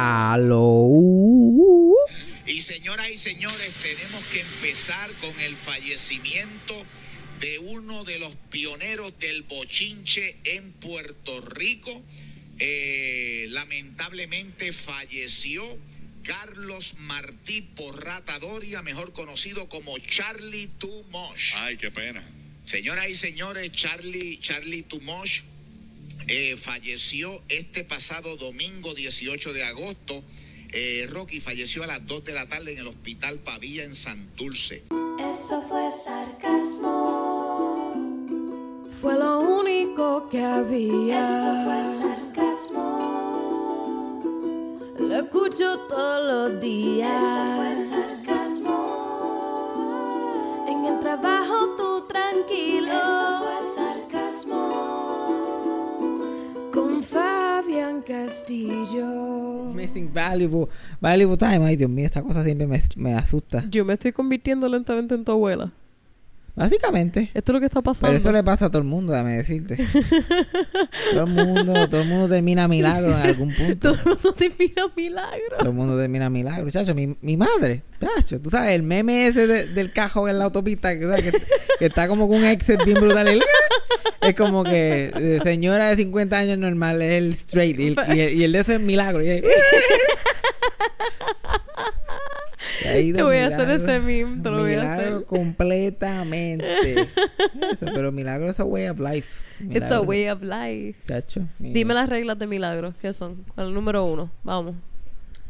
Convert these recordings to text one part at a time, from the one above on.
Salud. Y señoras y señores, tenemos que empezar con el fallecimiento de uno de los pioneros del bochinche en Puerto Rico. Eh, lamentablemente falleció Carlos Martí Porrata Doria, mejor conocido como Charlie Tumosh. Ay, qué pena. Señoras y señores, Charlie, Charlie Tumosh eh, falleció este pasado domingo 18 de agosto. Eh, Rocky falleció a las 2 de la tarde en el Hospital Pavilla en Santurce. Eso fue sarcasmo. Fue lo único que había. Eso fue sarcasmo. Lo escucho todos los días. Eso fue sarcasmo. En el trabajo tú tranquilo. Eso fue sarcasmo. Castillo. Missing valuable, valuable time. Ay, Dios mío, esta cosa siempre me, me asusta. Yo me estoy convirtiendo lentamente en tu abuela. Básicamente. Esto es lo que está pasando. Pero eso le pasa a todo el mundo, déjame decirte. todo el mundo, todo el mundo termina milagro en algún punto. Todo el mundo te mira milagro. Todo el mundo termina milagro. Chacho, mi, mi madre. Chacho, tú sabes, el meme ese de- del cajón en la autopista que, ¿sabes? que, que está como con un exit bien brutal. El- es como que eh, señora de 50 años normal es el straight y el, y el, y el de eso es milagro. Y Te voy a hacer milagro, ese meme, te lo voy a milagro hacer. completamente. Eso, pero milagro es a way of life. It's a Milagro. way of life. Chacho, mi- Dime las reglas de milagro. ¿Qué son? El número uno. Vamos.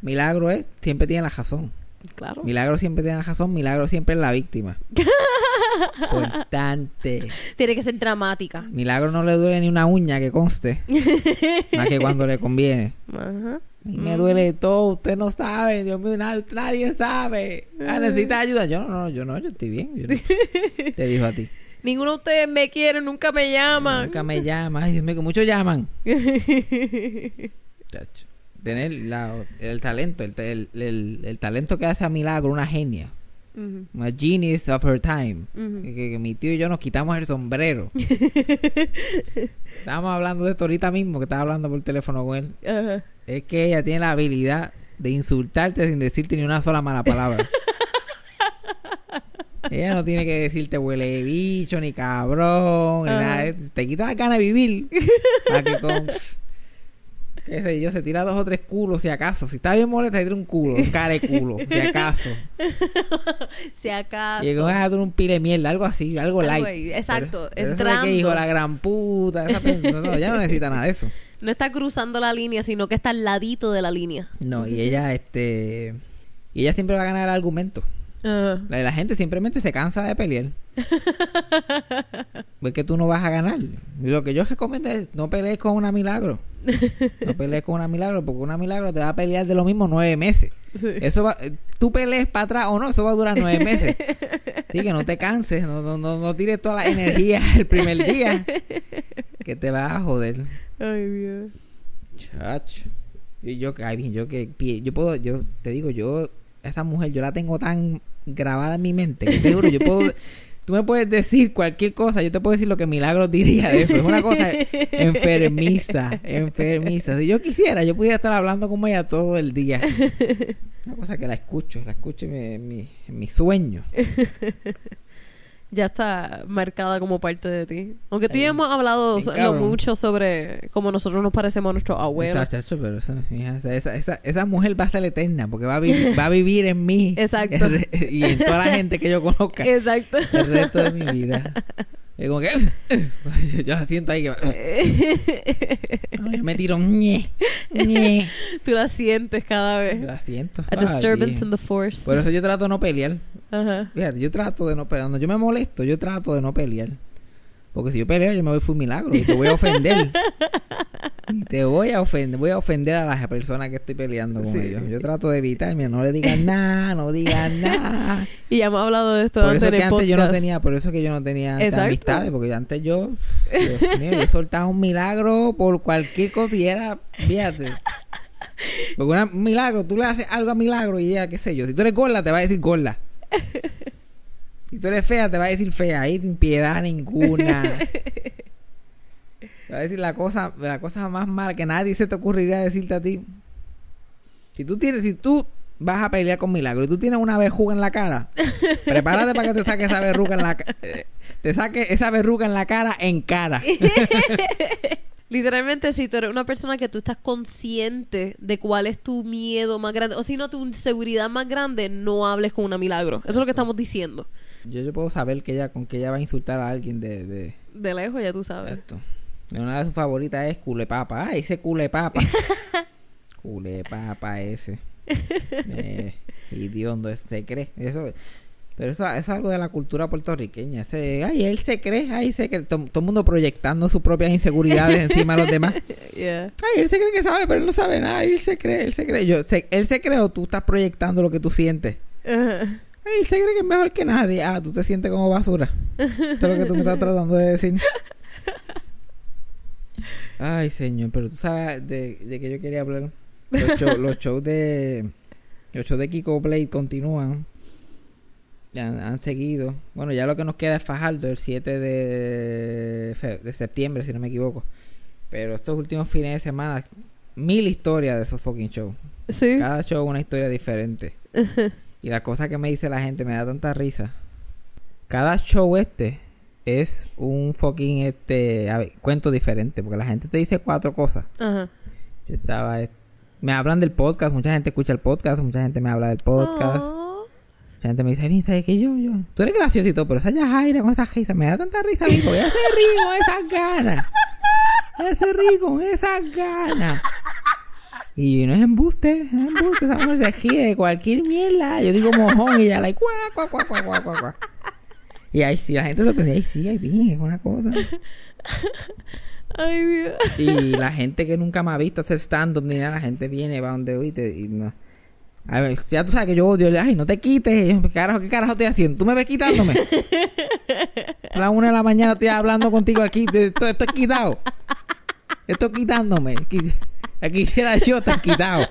Milagro es, siempre tiene la razón. Claro. Milagro siempre tiene la razón, milagro siempre es la víctima. Importante. Tiene que ser dramática. Milagro no le duele ni una uña que conste. más que cuando le conviene. Ajá. Mí me duele todo, usted no sabe, Dios mío, nadie, nadie sabe. Ah, ¿Necesita ayuda? Yo no, no, yo no, yo estoy bien. yo no. Te dijo a ti. Ninguno de ustedes me quiere, nunca me llaman. Nunca me llama. Ay, Dios mío, que muchos llaman. Tener la- el talento, el, el- el- el talento que hace a Milagro, una genia. Una genius of her time. Que, que- que mi tío y yo nos quitamos el sombrero. Estábamos hablando de esto ahorita mismo, que estaba hablando por teléfono con él. Es que ella tiene la habilidad de insultarte sin decirte ni una sola mala palabra. ella no tiene que decirte huele bicho, ni cabrón, ni nada. Te quita la gana de vivir. Para que con... Qué sé yo, se tira dos o tres culos si acaso. Si está bien molesta, se tira un culo, un cara de culo, si acaso. Si acaso. Con ah, tú un pile de mierda, algo así, algo, Algo light. exacto, Pero, pero eso que hijo la gran puta, esa no, no, ya no necesita nada de eso. No está cruzando la línea, sino que está al ladito de la línea. No, y ella, este. Y ella siempre va a ganar el argumento. La gente simplemente se cansa de pelear. Pues que tú no vas a ganar. Lo que yo recomiendo es no pelees con una milagro. No pelees con una milagro, porque una milagro te va a pelear de lo mismo nueve meses. Eso va, eh, tú pelees para atrás o no, eso va a durar nueve meses. Así que no te canses, no, no, no, no tires toda la energía el primer día. Que te vas a joder. Ay, Dios. Chacho. Y yo, ay, bien, yo que yo puedo, yo te digo, yo, esa mujer, yo la tengo tan grabada en mi mente, que te juro, yo puedo, tú me puedes decir cualquier cosa, yo te puedo decir lo que Milagros diría de eso. Es una cosa enfermiza, enfermiza. Si yo quisiera, yo pudiera estar hablando como ella todo el día. Una cosa que la escucho, la escucho en mi, en mi, en mi sueño. Ya está marcada como parte de ti. Aunque tú y yo hemos hablado bien lo mucho sobre cómo nosotros nos parecemos a nuestros abuelos. Chacho, pero esa, esa, esa, esa, mujer va a ser eterna porque va a, vi- va a vivir en mí. Exacto. Y en toda la gente que yo conozca. Exacto. el resto de mi vida. Como que yo la siento ahí que yo me tiro ñe, ñe. Tú la sientes cada vez. la siento. A disturbance in the force. Por eso yo trato de no pelear. Ajá. Fíjate, yo trato de no pelear. Cuando yo me molesto, yo trato de no pelear. Porque si yo peleo, yo me voy full milagro y te voy a ofender. y te voy a ofender. Voy a ofender a las personas que estoy peleando con Sí. ellos. Yo trato de evitar. Mira, no le digan nada, no digan nada. Y ya hemos hablado de esto Por antes eso que antes yo no tenía, por eso que yo no tenía amistades, porque antes yo, Dios mío, yo soltaba un milagro por cualquier cosa y era, fíjate. Porque una- un milagro, tú le haces algo a milagro y ella, qué sé yo, si tú eres gorda te va a decir gorda. Si tú eres fea te va a decir fea, ahí sin piedad ninguna. A decir la cosa, la cosa más mala que nadie se te ocurriría decirte a ti. Si tú tienes, si tú vas a pelear con Milagro y tú tienes una verruga en la cara, prepárate para que te saque esa verruga en la eh, te saque esa verruga en la cara en cara. Literalmente, si tú eres una persona que tú estás consciente de cuál es tu miedo más grande, o si no, tu inseguridad más grande, no hables con una milagro. Eso es lo que estamos diciendo. Yo, yo puedo saber que ella con que ella va a insultar a alguien de, de De lejos, ya tú sabes. esto. Una de sus favoritas es culepapa. Ah, ese culepapa. culepapa ese. Eh, idiondo, ese se cree. Eso, pero eso, eso es algo de la cultura puertorriqueña. Ese, ay, él se cree, ay, se cree. Todo, todo el mundo proyectando sus propias inseguridades encima de los demás. Yeah. Ay, él se cree que sabe, pero él no sabe nada. Él se cree, él se cree. Yo, se- él se cree o tú estás proyectando lo que tú sientes. Ajá. Ay, él se cree que es mejor que nadie. Ah, tú te sientes como basura. Esto es lo que tú me estás tratando de decir. Ay, señor, pero tú sabes de, de que yo quería hablar. Los, show- los shows de. Los shows de Kiko Blade continúan. Han, han seguido. Bueno, ya lo que nos queda es Fajardo el 7 de, fe- de septiembre, si no me equivoco. Pero estos últimos fines de semana, mil historias de esos fucking shows. Sí. Cada show una historia diferente. y la cosa que me dice la gente me da tanta risa. Cada show este es un fucking este a ver, cuento diferente. Porque la gente te dice cuatro cosas. Ajá. Yo estaba. eh, Me hablan del podcast, mucha gente escucha el podcast, mucha gente me habla del podcast. Oh. Mucha gente me dice, "Mira, ¿sabes qué yo, yo? Tú eres graciosito, pero esa Yajaira con esa risa me da tanta risa a mí, porque ella se ríe con esas ganas. Ella se ríe con esas ganas. Y no es embuste, no es embuste, esa mujer se ríe de cualquier mierda. Yo digo mojón y ella, like, cuá, cuá, cuá, cuá, cuá, cuá, cuá. Y ahí sí, la gente sorprende, ay, sí, ay, bien, es una cosa. Ay, Dios. Y la gente que nunca me ha visto hacer stand-up ni nada, la gente viene, va donde hoy y no. A ver, ya tú sabes que yo odio, ay, no te quites. Yo, ¿Qué carajo, qué carajo estoy haciendo? ¿Tú me ves quitándome? A las una de la mañana estoy hablando contigo aquí, te- esto, esto es quitado. Esto es quitándome. La quisiera yo estar quitado.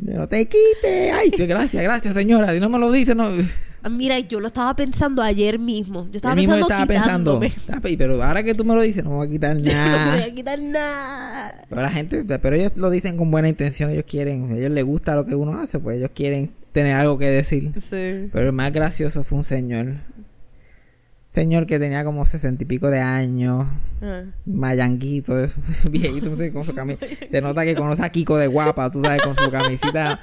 No te quites. Ay, gracias, gracias, señora. Si no me lo dice, no. Ah, Mira, yo lo estaba pensando ayer mismo. Yo estaba Yo mismo pensando estaba pensando. quitándome. "Está pe- Pero ahora que tú me lo dices, no me voy a quitar No nada. voy a quitar nada. Pero la gente, pero ellos lo dicen con buena intención, ellos quieren, a ellos les gusta lo que uno hace, pues ellos quieren tener algo que decir. Sí. Pero el más gracioso fue un señor, señor que tenía como sesenta y pico de años, Ah. mayanguito, viejito, no sé, con su camisa. Te nota que conoce a Kiko de guapa, tú sabes, con su camisita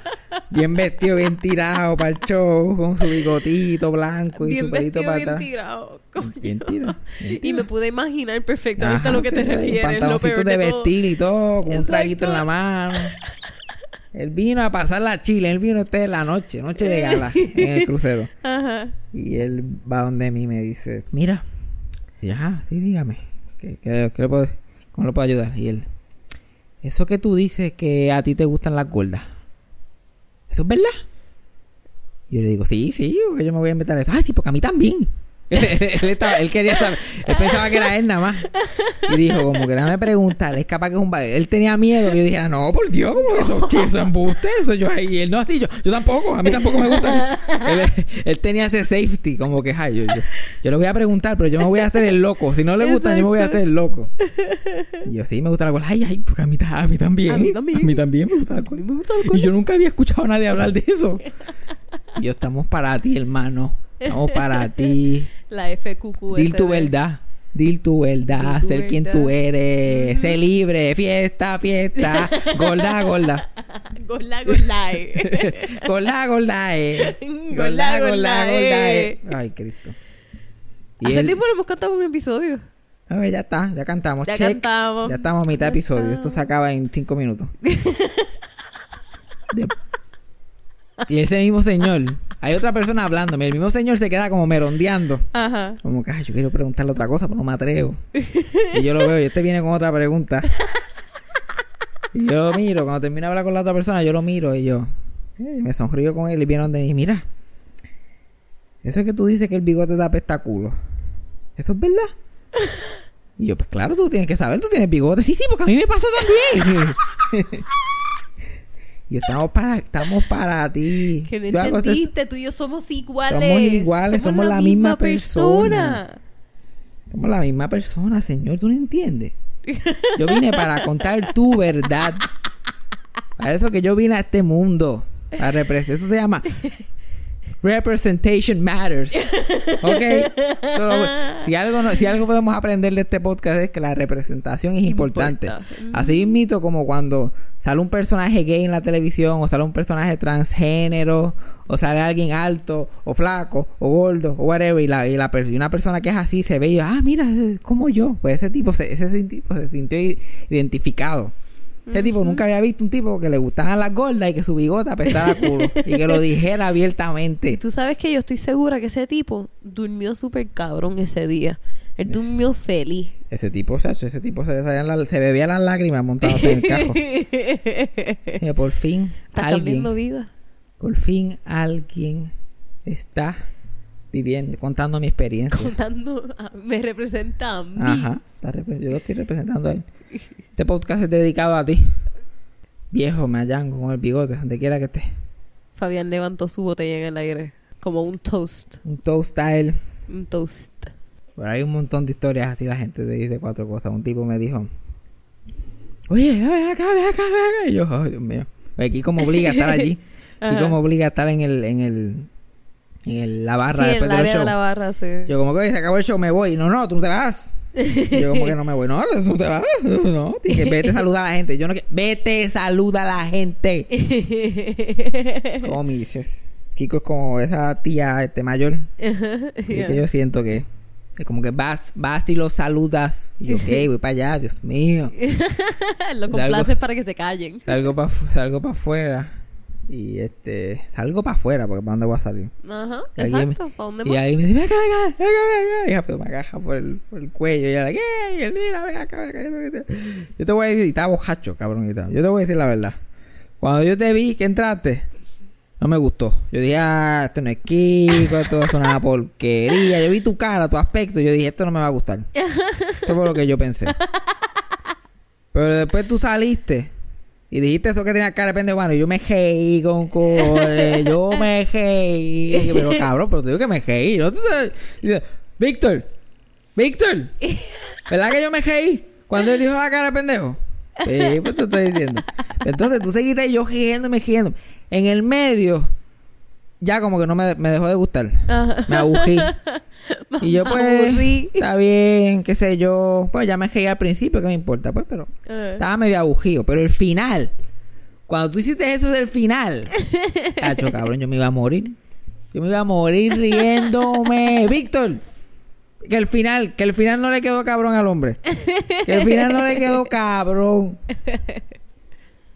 bien vestido, bien tirado para el show, con su bigotito blanco y Bien su pelito para bien tirado. coño. Bien tirado. bien Y me tirado. pude imaginar perfectamente a lo que te sí, y refieres. Lo pantaloncitos peor de, todo. vestir y todo, con un traguito en la mano. Él vino a pasar la chile, él vino usted la noche, noche de gala, en el crucero. Ajá. Y él va donde mí me dice, mira, y ajá, sí, dígame, ¿qué, qué- qué le puedo, ¿cómo le puedo ayudar? Y él, eso que tú dices que a ti te gustan las gordas, ¿eso es verdad? Y yo le digo, sí, sí, porque yo me voy a inventar eso. Ay, sí, porque a mí también. Él, él estaba- él quería saber, él pensaba que era él nada más. Y dijo, como que déjame preguntar, es capaz que es un ba-". Él tenía miedo que yo dijera, no, por Dios, como que eso, che, eso es embuste, eso yo ahí. Y él no así, yo, yo tampoco, a mí tampoco me gusta. él, él tenía ese safety, como que, ay, yo, yo, yo le voy a preguntar, pero yo me voy a hacer el loco. Si no le gusta, yo me voy a hacer el loco. Y yo, sí, me gusta la cola. Ay, ay, porque a mí, ta- a mí también. A mí también. A mí también me gusta la cola. me gusta la Y yo nunca había escuchado a nadie hablar de eso. Y yo, estamos para ti, hermano. Estamos para ti. La FQQ. Dil tu verdad. Dil tu verdad. Ser quien tú eres. Sé libre. Fiesta, fiesta. Gorda, gorda. Gorla. eh. Gorda, gorda, eh. Gorda, Gorda, gorda, gorda, gorda, eh. eh. Ay, Cristo. Y Hace él, tiempo no hemos cantado un episodio. a ver, ya está. Ya cantamos. Ya Check. cantamos. Ya estamos a mitad de episodio. Esto se acaba en cinco minutos. De- Y ese mismo señor, hay otra persona hablándome. El mismo señor se queda como merondeando. Ajá. Como que, ay, yo quiero preguntarle otra cosa, pero no me atrevo. Y yo lo veo y este viene con otra pregunta. Y yo lo miro, cuando termina de hablar con la otra persona, yo lo miro y yo eh, me sonrío con él y viene donde mí. Mira, eso es que tú dices que el bigote da pestaculo. ¿Eso es verdad? Y yo, pues claro, tú tienes que saber, tú tienes bigote. Sí, sí, porque a mí me pasa también. y estamos para, estamos para ti. Que no Yo entendiste. Tú y yo somos iguales. Somos iguales, somos la misma persona. Somos la misma persona, señor, tú no entiendes. Yo vine para contar tu verdad. Para eso que yo vine a este mundo. A representar. Eso se llama Representation Matters. ¿Ok? Si, algo no- si algo podemos aprender de este podcast es que la representación es importante. Importa. Así mito como cuando sale un personaje gay en la televisión, o sale un personaje transgénero, o sale alguien alto, o flaco, o gordo, o whatever, y, la, y, la y una persona que es así se ve y ah, mira, como yo. Pues ese tipo se, ese tipo se sintió identificado. Ese tipo nunca había visto un tipo que le gustaban las gordas y que su bigota apestara culo. y que lo dijera abiertamente. Tú sabes que yo estoy segura que ese tipo durmió súper cabrón ese día. Él durmió feliz. Ese tipo, chacho, ese tipo se, bebía las lágrimas montándose en el carro. Mira, por fin, Está alguien, cambiando vida. por fin alguien está viviendo, contando mi experiencia. Contando, a- me representa a mí. Ajá, yo lo estoy representando a él. Este podcast es dedicado a ti. Viejo, me hallango con el bigote, donde quiera que esté. Fabián levantó su botella en el aire. Como un toast. Un toast style. Un toast. Pero hay un montón de historias así, la gente te dice cuatro cosas. Un tipo me dijo, oye, ven acá, ven acá, ven acá. Y yo, ay, Dios mío. Aquí como obliga a estar allí. Y Ajá. como obliga a estar en el, en el, en el- la barra Sí, en después el del área show. de la barra, sí. Yo como que "Oye, se acabó el show, me voy. No, no, tú no te vas. Yo como que no me voy. No, no te vas. No, dije, vete, saluda a la gente. Yo no que vete, saluda a la gente. Como me dices. Kiko es como esa tía este mayor. Y es que yo siento que es como que vas, vas y lo saludas. Y yo, ok, voy para allá, Dios mío. Lo complaces para que se callen. Salgo para salgo para afuera. Y este, salgo para afuera, porque ¿para dónde voy a salir? Ajá, Y me- exacto. ¿Para dónde Y ahí me dice, ven acá, ven acá, ven acá, ven acá. Y pues me agaja por el, por el cuello. Y yo, like, "Ey, Elvira, ven acá, ven acá. ven acá". Yo te voy a decir, y estaba bojacho, cabrón. y tal. Yo te voy a decir la verdad. Cuando yo te vi que entraste, no me gustó. Yo dije, ah, esto no es Kiko, esto es una porquería. Yo vi tu cara, tu aspecto. Yo dije, esto no me va a gustar. Esto fue lo que yo pensé. Pero después tú saliste y dijiste eso que tenía cara de pendejo. Bueno, yo me reí con core, yo me reí. Pero cabrón, pero te digo que me reí. ¿no? Víctor, Víctor, ¿verdad que yo me reí cuando él dijo la cara de pendejo? Sí, pues te estoy diciendo. Entonces tú seguiste yo riéndome, riéndome. En el medio, ya como que no me, me dejó de gustar. Ajá. Me agugí. Y yo pues, aburrí. está bien, qué sé yo. Pues ya me reí al principio, que me importa, pues, pero Ajá. estaba medio agujío. Pero el final, cuando tú hiciste eso del final, cacho, cabrón, yo me iba a morir. Yo me iba a morir riéndome. Víctor, que el final, que el final no le quedó cabrón al hombre. Que el final no le quedó cabrón.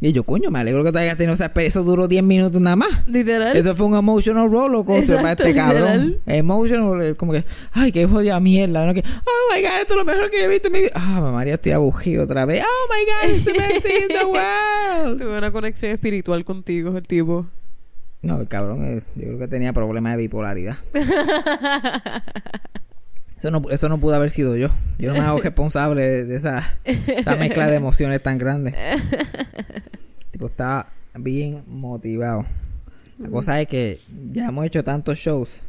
Y yo, coño, me alegro que tú hayas tenido esa experiencia. Eso duró 10 minutos nada más. Literal. Eso fue un emotional roller coaster para este cabrón. Emotional, como que, ay, qué jodida mierda. ¿no? Que, oh my god, esto es lo mejor que he visto en mi vida. Ah, María, estoy abugido otra vez. Oh my god, it's the best thing in the world. Tuve una conexión espiritual contigo, el tipo. No, el cabrón, es, yo creo que tenía problemas de bipolaridad. Eso no, eso no pudo haber sido yo. Yo no me hago responsable de, de esa, esa mezcla de emociones tan grande. tipo, estaba bien motivado. La cosa es que ya hemos hecho tantos shows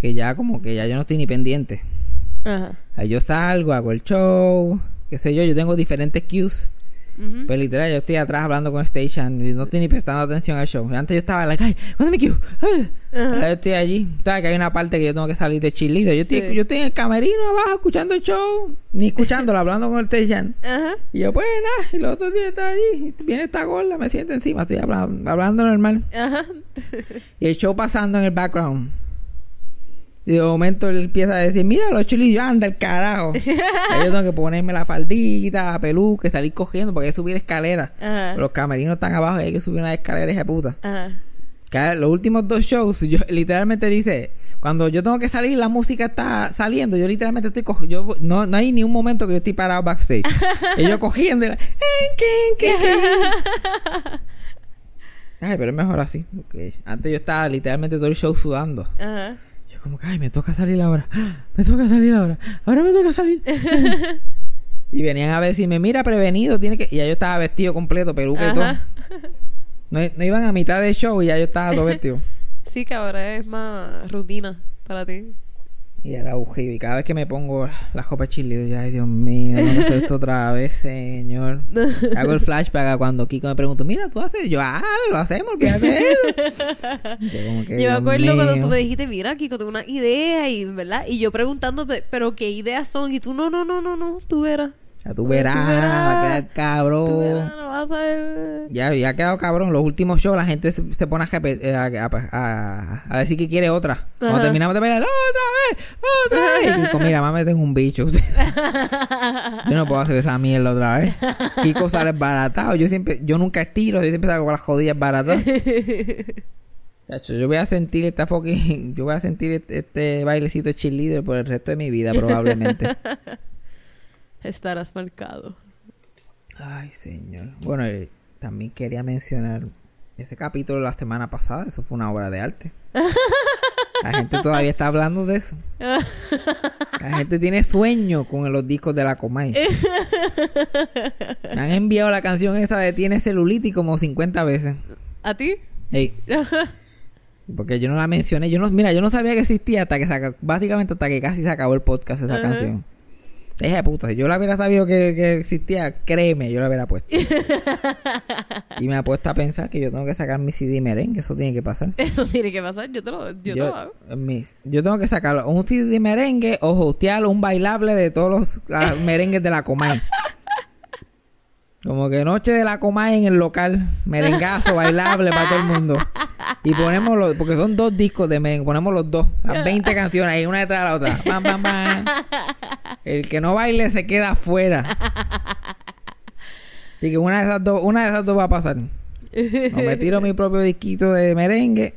que ya como que ya yo no estoy ni pendiente. Ajá. Ahí yo salgo, hago el show, qué sé yo, yo tengo diferentes cues. Pero literal, yo estoy atrás hablando con Station y no estoy ni prestando atención al show. Antes yo estaba like, ay, ¿cuándo me? Ay. Ahora yo estoy allí. Sabes que hay una parte que yo tengo que salir de chilito. Yo estoy, Sí. yo estoy en el camerino abajo escuchando el show. Ni escuchándolo, hablando con el Station. Aja. Y yo, pues nada, y los otros días está allí. Viene esta gorda, me siente encima. Estoy hablando, hablando normal. Ajá. Y el show pasando en el background. Y de momento él empieza a decir, mira los chulis, yo anda el carajo. Ahí yo tengo que ponerme la faldita, la peluca, y salir cogiendo porque hay que subir escaleras. Ajá. Los camerinos están abajo y hay que subir una escalera hija de puta. Ajá. Cada- los últimos dos shows, yo literalmente dice, cuando yo tengo que salir, la música está saliendo. Yo literalmente estoy cogiendo. Yo, no, no hay ni un momento que yo estoy parado backstage. y yo cogiendo. y la- Ay, pero es mejor así. porque antes yo estaba literalmente todo el show sudando. Ajá. Como que, ay, me toca salir ahora. Me toca salir ahora. Ahora me toca salir. y venían a decirme, mira, prevenido, tiene que... Y ya yo estaba vestido completo, peluca y todo. No, no iban a mitad del show y ya yo estaba todo vestido. Sí, que ahora es más rutina para ti. Y ahora bujeo. Y cada vez que me pongo la copa chile, yo, ay Dios mío, no hacer esto otra vez, señor. Hago el flashback a cuando Kiko me preguntó, mira, tú haces. Yo, ah, lo hacemos, eso. Yo, como que, Yo me acuerdo cuando tú me dijiste, mira, Kiko, tengo una idea, y, ¿verdad? Y yo preguntándote, ¿pero qué ideas son? Y tú, no, no, no, no, no, tú verás. Ya tú verás, va a quedar Tú cabrón. verás, no vas a ver. Ya, ya ha quedado cabrón. Los últimos shows la gente se, se pone a, eh, a, a- a- a decir que quiere otra. Cuando Ajá. terminamos de bailar, otra vez, otra vez. Y Kiko, mira, mami, tengo un bicho. yo no puedo hacer esa mierda otra vez. Kiko sale baratado. Yo siempre, yo nunca estiro, yo siempre salgo con las jodillas. Chacho, yo voy a sentir esta fucking, yo voy a sentir este, este bailecito de cheerleader por el resto de mi vida probablemente. Estarás marcado. Ay, señor. Bueno, eh, también quería mencionar ese capítulo de la semana pasada. Eso fue una obra de arte. La gente todavía está hablando de eso. La gente tiene sueño con los discos de la Comay. Me han enviado la canción esa de Tiene celulitis como 50 veces. ¿A ti? Ey. Porque yo no la mencioné. Yo no, mira, yo no sabía que existía hasta que se básicamente hasta que casi se acabó el podcast esa canción. Dije, de puta, si yo la hubiera sabido que, que existía, créeme, yo la hubiera puesto. y me ha puesto a pensar que yo tengo que sacar mi CD merengue, eso tiene que pasar. Eso tiene que pasar. Yo te lo, yo te lo hago. mis- yo tengo que sacar un CD merengue o hostear un bailable de todos los ah, merengues de la Comay. Como que noche de la Comay en el local, merengazo, bailable para todo el mundo. Y ponemos los, porque son dos discos de merengue, ponemos los dos, las 20 canciones ahí, una detrás de la otra. Pam, pam, pam. El que no baile se queda afuera. Así que una de esas dos, una de esas dos va a pasar. O me tiro mi propio disquito de merengue.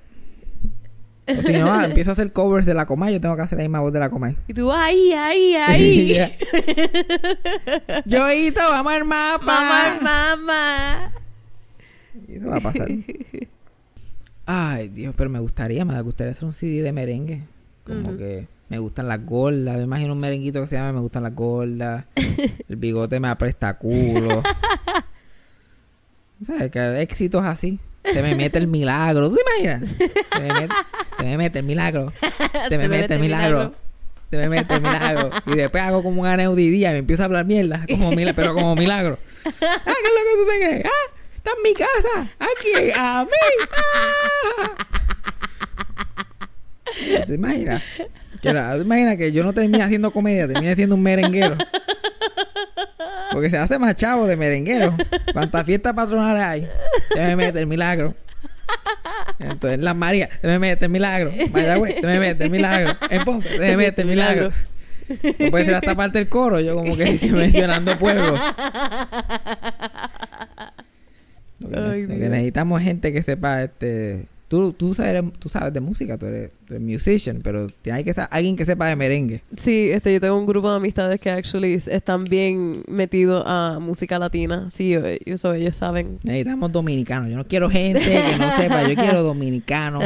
O si no, ah, empiezo a hacer covers de la Comay, yo tengo que hacer la misma voz de la Comay. Y tú, ahí, ahí, ahí. Yoito, vamos al mapa. mamá, mamá. Y Eso va a pasar. Ay, Dios, pero me gustaría, me gustaría hacer un CD de merengue. Como que me gustan las gordas. Me imagino un merenguito que se llama Me gustan las gordas. El bigote me apresta culo. ¿Sabes? Que éxitos así. Se me mete el milagro. ¿Tú te imaginas? Se me mete, se me mete el milagro. Se me mete el milagro. Se me mete el milagro. Y después hago como un aneudidía y me empiezo a hablar mierda. Como mila- pero como milagro. Ah, ¿qué es lo que tú te crees? Ah, está en mi casa. Aquí, a mí. Ah. ¿Se imagina? Que ¿te imaginas que yo no termine haciendo comedia, termine siendo un merenguero? Porque se hace más chavo de merenguero. ¿Cuántas fiestas patronales hay? Se me mete el milagro. Entonces, las Marías, se me mete milagro. Mayagüez, se me mete milagro. En Ponce, se me mete milagro. No puede ser hasta parte del coro, yo como que mencionando pueblos. Lo que, Ay, necesitamos es gente que sepa este tú, tú sabes tú sabes de música, tú eres, tú eres musician, pero tiene que alguien que sepa de merengue. Sí, este, yo tengo un grupo de amistades que actually están bien metidos a música latina. Sí, yo- eso ellos saben. Necesitamos dominicanos. Yo no quiero gente que no sepa, yo quiero dominicanos.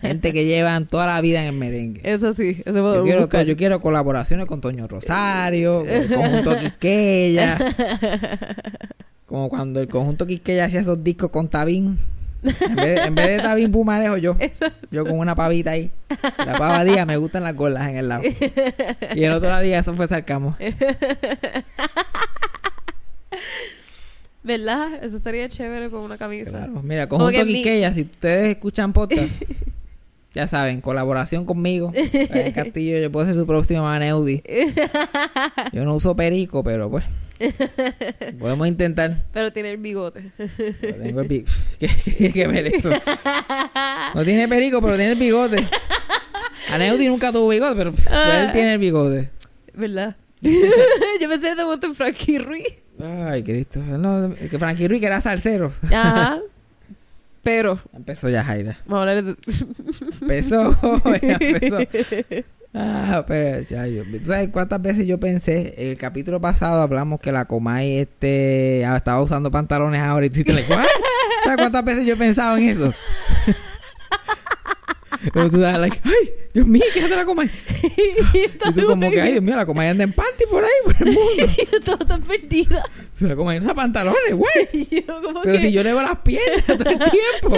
gente que llevan toda la vida en el merengue. Eso sí, eso Yo puedo quiero, buscar. yo quiero colaboraciones con Toño Rosario, con el conjunto Quisqueya. Como cuando el conjunto Quisqueya hacía esos discos con Tabín. En vez, de, en vez de Tabín Pumarejo, yo. Yo con una pavita ahí. La pava día me gustan las gordas en el lado. Y el otro día eso fue sarcamo. ¿Verdad? Eso estaría chévere con una camisa. Claro. Mira, conjunto que mi- si ustedes escuchan podcast, ya saben, colaboración conmigo. En Castillo, yo puedo ser su próxima Maneudi. Yo no uso perico, pero pues. Podemos intentar. Pero tiene el bigote. Pero tengo el bi- ¿Qué, tiene que ver eso? No tiene perico, pero tiene el bigote. Aneudi nunca tuvo bigote, pero pff, Ah. él tiene el bigote. ¿Verdad? yo pensé de momento en Frankie Ruiz. Ay, Cristo. No, que Frankie Ruiz que era salsero. Ajá. Pero, Empezó ya Jaira. vamos a hablar de... Empezó, ya empezó. Ah, pero ya, yo, ¿tú sabes cuántas veces yo pensé? El capítulo pasado hablamos que la Comay este estaba usando pantalones ahora y tú te le. ¿Sabes cuántas veces yo he pensado en eso? Pero tú sabes, like, ay, Dios mío, ¿qué hace la Comay? Y tú como que, ay, Dios mío, la Comay anda en panty por ahí, por el mundo. yo toda tan perdida. Si la Comay no usa pantalones, güey. Pero que... si yo le veo las piernas todo el tiempo.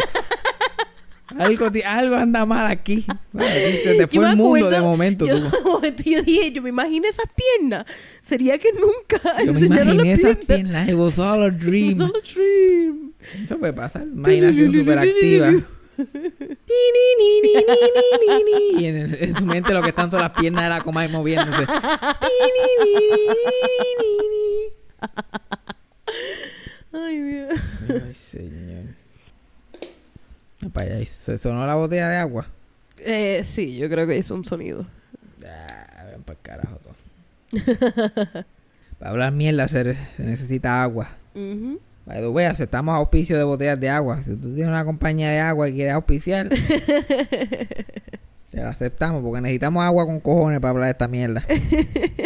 Algo, algo anda mal aquí. Bueno, aquí se te fue el mundo acuerdo- de momento. Yo, tú. momento yo dije, yo me imagino esas piernas. Sería que nunca Yo me imaginé esas piernas. It was all a dream. It's all a dream. Eso puede pasar. Imaginación súper activa. Y en, el- en tu mente lo que están son las piernas de la coma moviéndose. Ay, Dios. Ay, señor. Y se sonó la botella de agua. Eh, sí, yo creo que hizo un sonido. Ah, ven para carajo todo. Para hablar mierda se, se necesita agua. Ujú. By the way, aceptamos auspicio de botellas de agua. Si tú tienes una compañía de agua y quieres auspiciar, se la aceptamos porque necesitamos agua con cojones para hablar de esta mierda.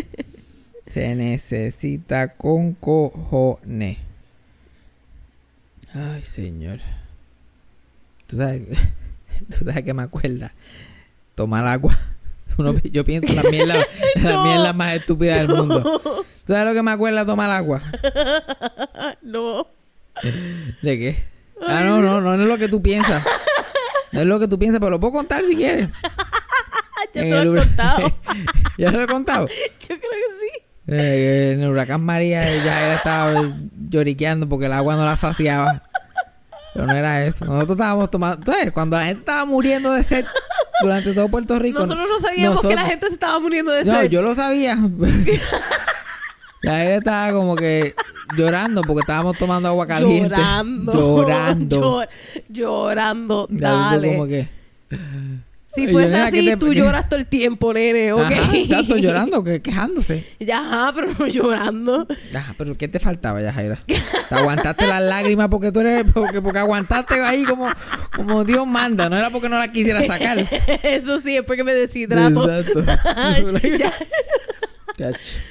se necesita con cojones. Ay, señor. Tú sabes, tú sabes que me acuerda. Tomar agua. Uno- yo pienso en la mierda, la No. mierda más estúpida del mundo. ¿Tú sabes lo que me acuerda tomar agua? No. ¿De qué? Ah, no, no, no, no es lo que tú piensas. No es lo que tú piensas, pero lo puedo contar si quieres. Ya En te el lo he contado. ¿Ya lo he contado? Yo creo que sí. Eh, en el huracán María ya él estaba lloriqueando porque el agua no la saciaba. Pero no era eso. Nosotros estábamos tomando... ¿Sabes? Cuando la gente estaba muriendo de sed durante todo Puerto Rico... Nosotros no sabíamos que la gente se estaba muriendo de No, sed. yo lo sabía. Ya él estaba como que llorando porque estábamos tomando agua caliente. Llorando. Llorando. Llor- llorando. Dale. como que... Si fuese así, ¿qué te- tú lloras todo el tiempo, nene, ¿ok? Ajá, exacto, llorando, que, quejándose. Ya, ajá, pero no llorando. Ajá, pero ¿qué te faltaba, Yajaira? Te aguantaste las lágrimas porque tú eres, porque, porque aguantaste ahí como, como Dios manda, no era porque no la quisiera sacar. Eso sí, es porque me deshidrato. Exacto.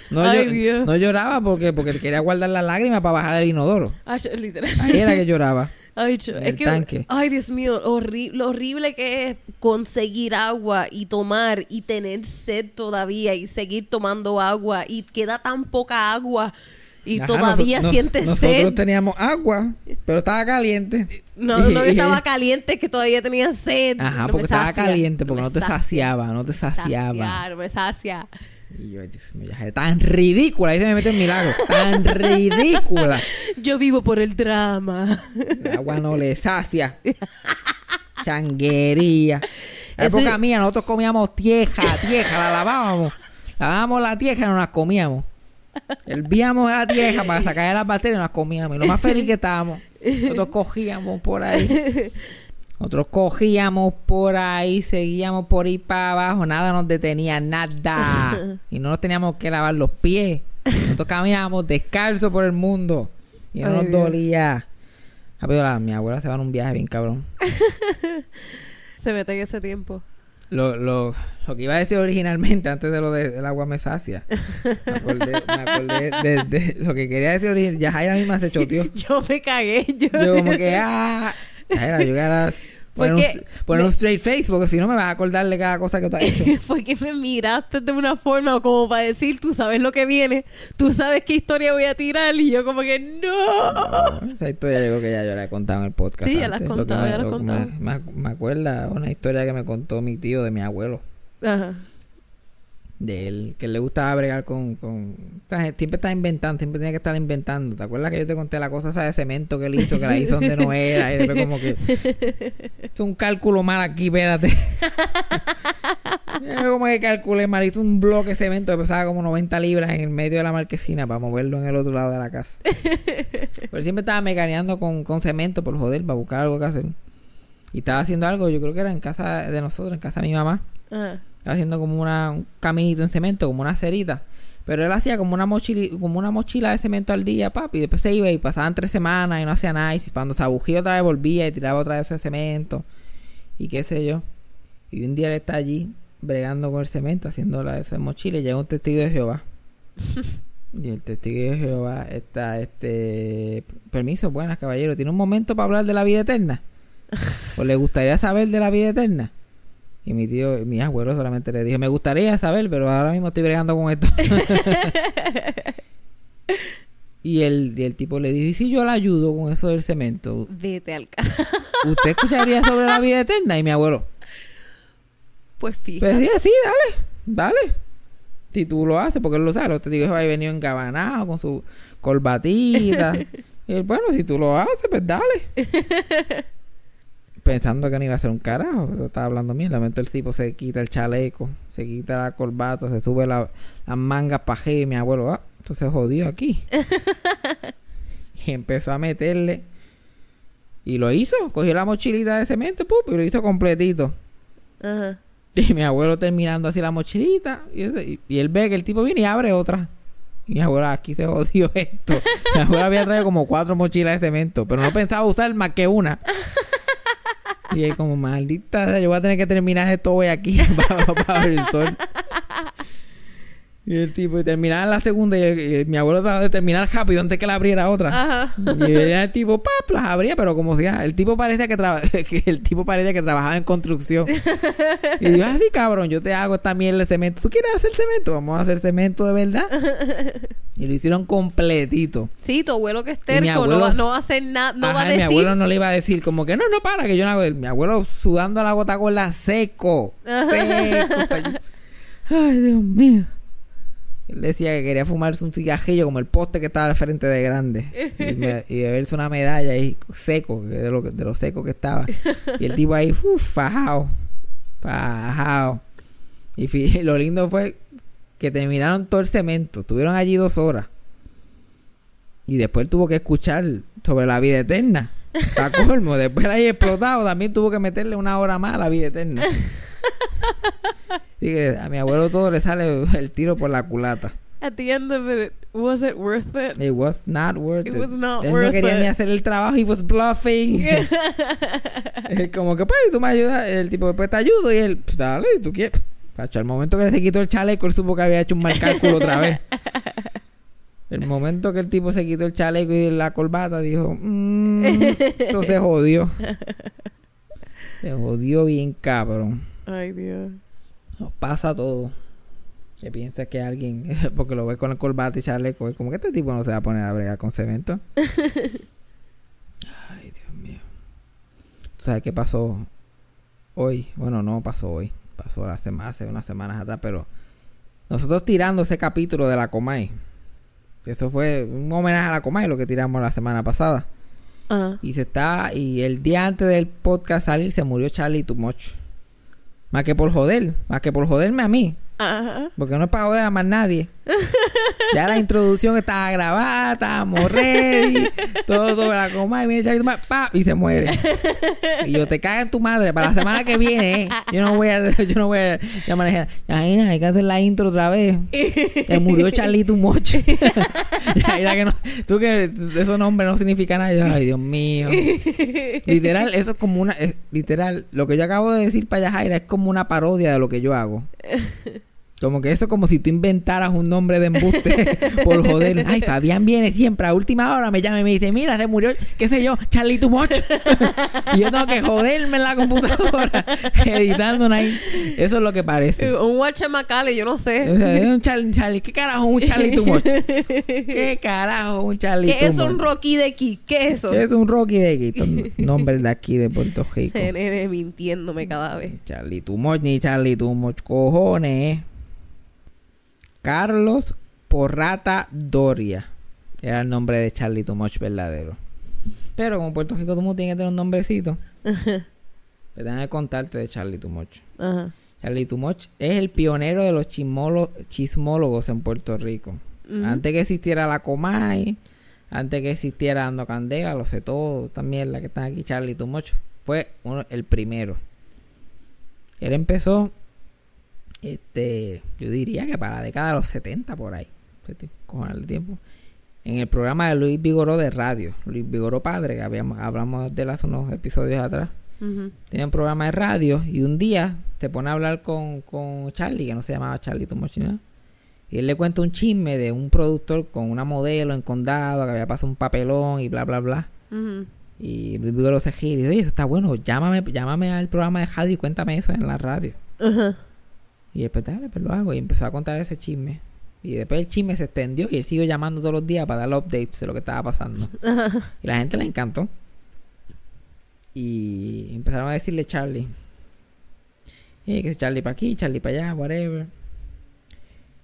No, Ay, yo- Dios. no lloraba porque, porque quería guardar las lágrimas para bajar el inodoro. Ay, literal. Ahí era que lloraba. Ay, es que, tanque. Dios mío, horri- lo horrible que es conseguir agua y tomar y tener sed todavía y seguir tomando agua y queda tan poca agua y Ajá, todavía nos- sientes Nosotros sed. teníamos agua, pero estaba caliente. No, no que estaba caliente, que todavía tenía sed. Ajá, No porque estaba caliente, porque no, te sacia. saciaba, no te saciaba. Saciar, no me sacia. Y yo, Dios mío, tan ridícula, ahí se me mete el milagro, tan ridícula. Yo vivo por el drama. El agua no le sacia. Changuería. La Eso- época mía, nosotros comíamos tieja, tieja, la lavábamos. Lavábamos la tieja y nos la comíamos. Hervíamos la tieja para sacar las bacterias y nos las comíamos. Y lo más feliz que estábamos. Nosotros cogíamos por ahí. Nosotros cogíamos por ahí, seguíamos por ahí para abajo, nada nos detenía, nada. Y no nos teníamos que lavar los pies. Nosotros caminábamos descalzo por el mundo. Y no Ay, nos Dios. dolía. Ah, la- mi abuela se va en un viaje bien cabrón. Se mete en ese tiempo. Lo, lo, lo que iba a decir originalmente, antes de lo de- del agua me sacia. Me acordé, me acordé de, de lo que quería decir originalmente. Ya Jaira misma se choteó. Yo me cagué. Yo, Yo como que, ah... Jaira, yo quería poner, un, Porque- un straight face, porque si no me vas a acordar de cada cosa que tú has hecho. Fue que me miraste de una forma como para decir, tú sabes lo que viene, tú sabes qué historia voy a tirar y yo como que no. No, esa historia yo creo que ya yo la he contado en el podcast. Sí, ya la has contado, me- ya la has contado. Me, me, me acuerda una historia que me contó mi tío de mi abuelo. Ajá. De él, que le gustaba bregar con, con... Siempre estaba inventando, siempre tenía que estar inventando. ¿Te acuerdas que yo te conté la cosa esa de cemento que él hizo, que la hizo donde no era? Y después como que... Es un cálculo mal aquí, espérate. Como que calculé mal, hizo un bloque de cemento que pesaba como 90 libras en el medio de la marquesina para moverlo en el otro lado de la casa. Pero siempre estaba mecaneando con, con cemento por joder, para buscar algo que hacer. Y estaba haciendo algo, yo creo que era en casa de nosotros, en casa de mi mamá. Estaba haciendo como una, un caminito en cemento, como una cerita. Pero él hacía como una mochila, como una mochila de cemento al día, papi. Y después se iba y pasaban tres semanas y no hacía nada. Y cuando se abugía otra vez volvía y tiraba otra vez ese cemento. Y qué sé yo. Y un día él está allí bregando con el cemento, haciendo la, esa mochila. Y llega un testigo de Jehová. y el testigo de Jehová está, este... Permiso, buenas, caballero. ¿Tiene un momento para hablar de la vida eterna? ¿O le gustaría saber de la vida eterna? Y mi tío, mi abuelo solamente le dijo, me gustaría saber, pero ahora mismo estoy bregando con esto. Y el, y el tipo le dijo, ¿y si yo la ayudo con eso del cemento? Vete al carajo. ¿Usted escucharía sobre la vida eterna? Y mi abuelo, Pues pues fíjate. sí, sí, dale, dale. Si tú lo haces, porque él lo sabe. Te digo, va venido engabanado con su corbatita. y él, bueno, si tú lo haces, pues dale. Pensando que no iba a ser un carajo. Yo Estaba hablando mierda. De momento el tipo se quita el chaleco, se quita la corbata, se sube la- las mangas paje y mi abuelo, ah, esto se jodió aquí. y empezó a meterle. Y lo hizo. Cogió la mochilita de cemento, pup, y lo hizo completito. Ajá. Y mi abuelo terminando así la mochilita. Y, y él ve que el tipo viene y abre otra. Y mi abuelo, aquí se jodió esto. Mi abuelo había traído como cuatro mochilas de cemento, pero no pensaba usar más que una. Y él como, maldita, yo voy a tener que terminar esto hoy aquí para, para el sol. Y el tipo, y terminaba la segunda y, el- y mi abuelo trataba de terminar rápido antes que la abriera otra. Ajá. Y era el tipo, pap, las abría, pero como si el tipo parecía que, traba- que el tipo parecía que trabajaba en construcción. Y yo, así cabrón, yo te hago esta mierda de cemento. ¿Tú quieres hacer cemento? Vamos a hacer cemento de verdad. Y lo hicieron completito. Sí, tu abuelo que es mi terco no, abuelo- va, no va a hacer nada, no Ajá, va a y mi decir. abuelo no le iba a decir como que no, no para, que yo no hago. Mi abuelo sudando la gota gorda seco. Seco. Ay, Dios mío. Él decía que quería fumarse un cigajillo como el poste que estaba al frente de grande. Y, me- y beberse una medalla ahí seco, de lo, de lo seco que estaba. Y el tipo ahí, uf, fajado. Fajado. Y lo lindo fue que terminaron todo el cemento. Estuvieron allí dos horas. Y después tuvo que escuchar sobre la vida eterna. Para colmo, después ahí explotado, también tuvo que meterle una hora más a la vida eterna. A mi abuelo todo le sale el tiro por la culata. At the end of it, was it worth it? It was not worth It it. was not Él no worth quería it. ni hacer el trabajo, he was bluffing. Él como que, pues, tú me ayudas. El tipo, después te ayudo. Y él, pues, dale, tú quieres. Pacho, al momento que se quitó el chaleco, él supo que había hecho un mal cálculo otra vez. El momento que el tipo se quitó el chaleco y la corbata, dijo, mmm, esto se jodió. Se jodió bien cabrón. Ay, Dios. Nos pasa todo. Que piensa que alguien, porque lo ves con el corbata y chaleco, es como que este tipo no se va a poner a bregar con cemento. Ay, Dios mío. ¿Tú sabes qué pasó hoy? Bueno, no pasó hoy. Pasó la hace unas semanas atrás, pero nosotros tirando ese capítulo de la Comay. Eso fue un homenaje a la Comay, lo que tiramos la semana pasada. Ajá. Y se está, y el día antes del podcast salir se murió Charlie Tumoch. Más que por joder, más que por joderme a mí. Ajá. Porque no es para joder a más nadie. Ya la introducción estaba grabada, estábamos ready, todo sobre la coma y viene Charlie Tumoch, ¡pap! y se muere. Y yo te cago en tu madre para la semana que viene, ¿eh? Yo no voy a, yo no voy a hay que hacer la intro otra vez. Que murió Charlie Tumoch. Yaina, que no, tú que esos nombres no significan nada. Ay, Dios mío. Literal, eso es como una. literal, lo que yo acabo de decir para Yajaira es como una parodia de lo que yo hago. Como que eso es como si tú inventaras un nombre de embuste por joder. Ay, Fabián viene siempre a última hora, me llama y me dice, mira, se murió, qué sé yo, Charlie Tumoch. y yo tengo que joderme en la computadora editando una... in- Eso es lo que parece. Un guachamacale, yo no O sé. sea, es un Charlie, Charlie, ¿qué carajo un Charlie Tumoch? ¿Qué carajo es un Charlie ¿Qué es un Rocky de aquí? ¿Qué es eso? ¿Qué es un Rocky de aquí? Estos nombres de aquí de Puerto Rico. Nene mintiéndome cada vez. Charlie Tumoch ni Charlie Tumoch, cojones. Carlos Porrata Doria. Era el nombre de Charlie Tumoch verdadero. Pero como Puerto Rico Tumoch tiene que tener un nombrecito. Pues déjame contarte de Charlie Tumoch. Ajá. Charlie Tumoch es el pionero de los chismólogos en Puerto Rico. Antes que existiera la Comay, antes que existiera Ando Candela, lo sé todo, también la que están aquí, Charlie Tumoch fue uno- el primero. Él empezó, este, yo diría que para la década de los 70 por ahí, Seti- cojones de tiempo, en el programa de Luis Vigoró de radio, Luis Vigoró padre, que habíamos, hablamos de él hace unos episodios atrás Ujú. tenía un programa de radio y un día te pone a hablar con, con Charlie, que no se llamaba Charlie Tumoch ni nada. Y él le cuenta un chisme de un productor con una modelo en condado que había pasado un papelón y bla, bla, bla. Y Luis Vigoro se gira y dice, oye, eso está bueno, llámame, llámame al programa de radio y cuéntame eso en la radio. Ajá. Y después, dale, pues lo hago. Y empezó a contar ese chisme. Y después el chisme se extendió y él siguió llamando todos los días para dar updates de lo que estaba pasando. Y la gente le encantó. Y empezaron a decirle Charlie. Y que es Charlie para aquí, Charlie para allá, whatever.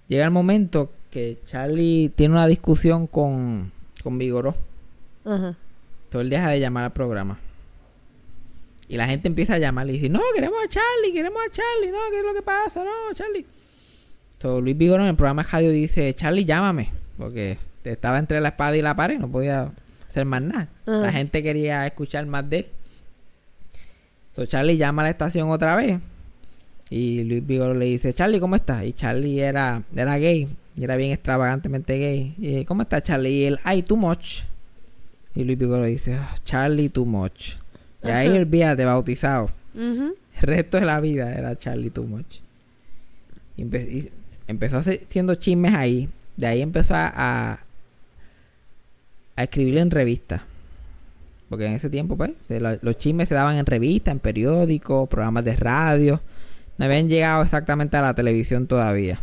Llega el momento que Charlie tiene una discusión con, con Vigoró. Ajá. Todo el día deja de llamar al programa. Y la gente empieza a llamarle y dice, no, queremos a Charlie, queremos a Charlie, no, ¿qué es lo que pasa? No, Charlie. Entonces Luis Vigoró en el programa de radio dice, Charlie, llámame. Porque estaba entre la espada y la pared, no podía hacer más nada. La gente quería escuchar más de él. Entonces Charlie llama a la estación otra vez. Y Luis Vigoró le dice, Charlie, ¿cómo estás? Y Charlie era, era gay. Y era bien extravagantemente gay. Y ¿cómo estás, Charlie? Y él, ay, too much. Y Luis Vigoró dice, "Ah, Charlie, too much. Y ahí olvídate, bautizado. Ujú. El resto de la vida era Charlie Too Much. Y empe- y empezó haciendo chismes ahí. De ahí empezó a, a, a escribir en revistas. Porque en ese tiempo, pues, se lo- los chismes se daban en revistas, en periódicos, programas de radio. No habían llegado exactamente a la televisión todavía.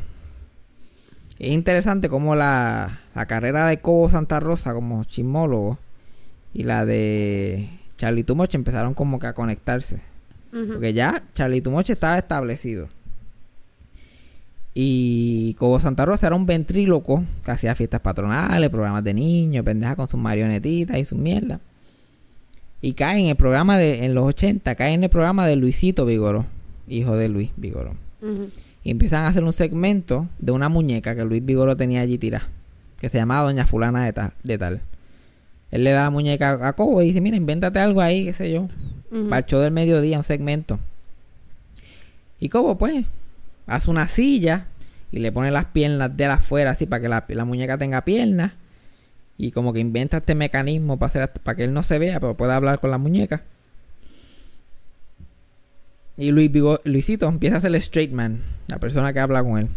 Es interesante cómo la, la carrera de Cobo Santa Rosa como chismólogo y la de Charlie Much empezaron como que a conectarse. Porque ya Charlie Tumoche estaba establecido. Y Cobo Santa Rosa era un ventríloco que hacía fiestas patronales, programas de niños, pendeja con sus marionetitas y sus mierda. Y cae en el programa de, en los 80, cae en el programa de Luisito Vigoró, hijo de Luis Vigoró. Y empiezan a hacer un segmento de una muñeca que Luis Vigoró tenía allí tirada, que se llamaba Doña Fulana de tal. De tal. Él le da la muñeca a Cobo y dice, mira, invéntate algo ahí, qué sé yo. Ujú. Para el show del mediodía, un segmento. Y Cobo, pues, hace una silla y le pone las piernas de afuera así para que la, la muñeca tenga piernas. Y como que inventa este mecanismo para, hacer, para que él no se vea, pero pueda hablar con la muñeca. Y Luis Vigo- Luisito empieza a ser el straight man, la persona que habla con él.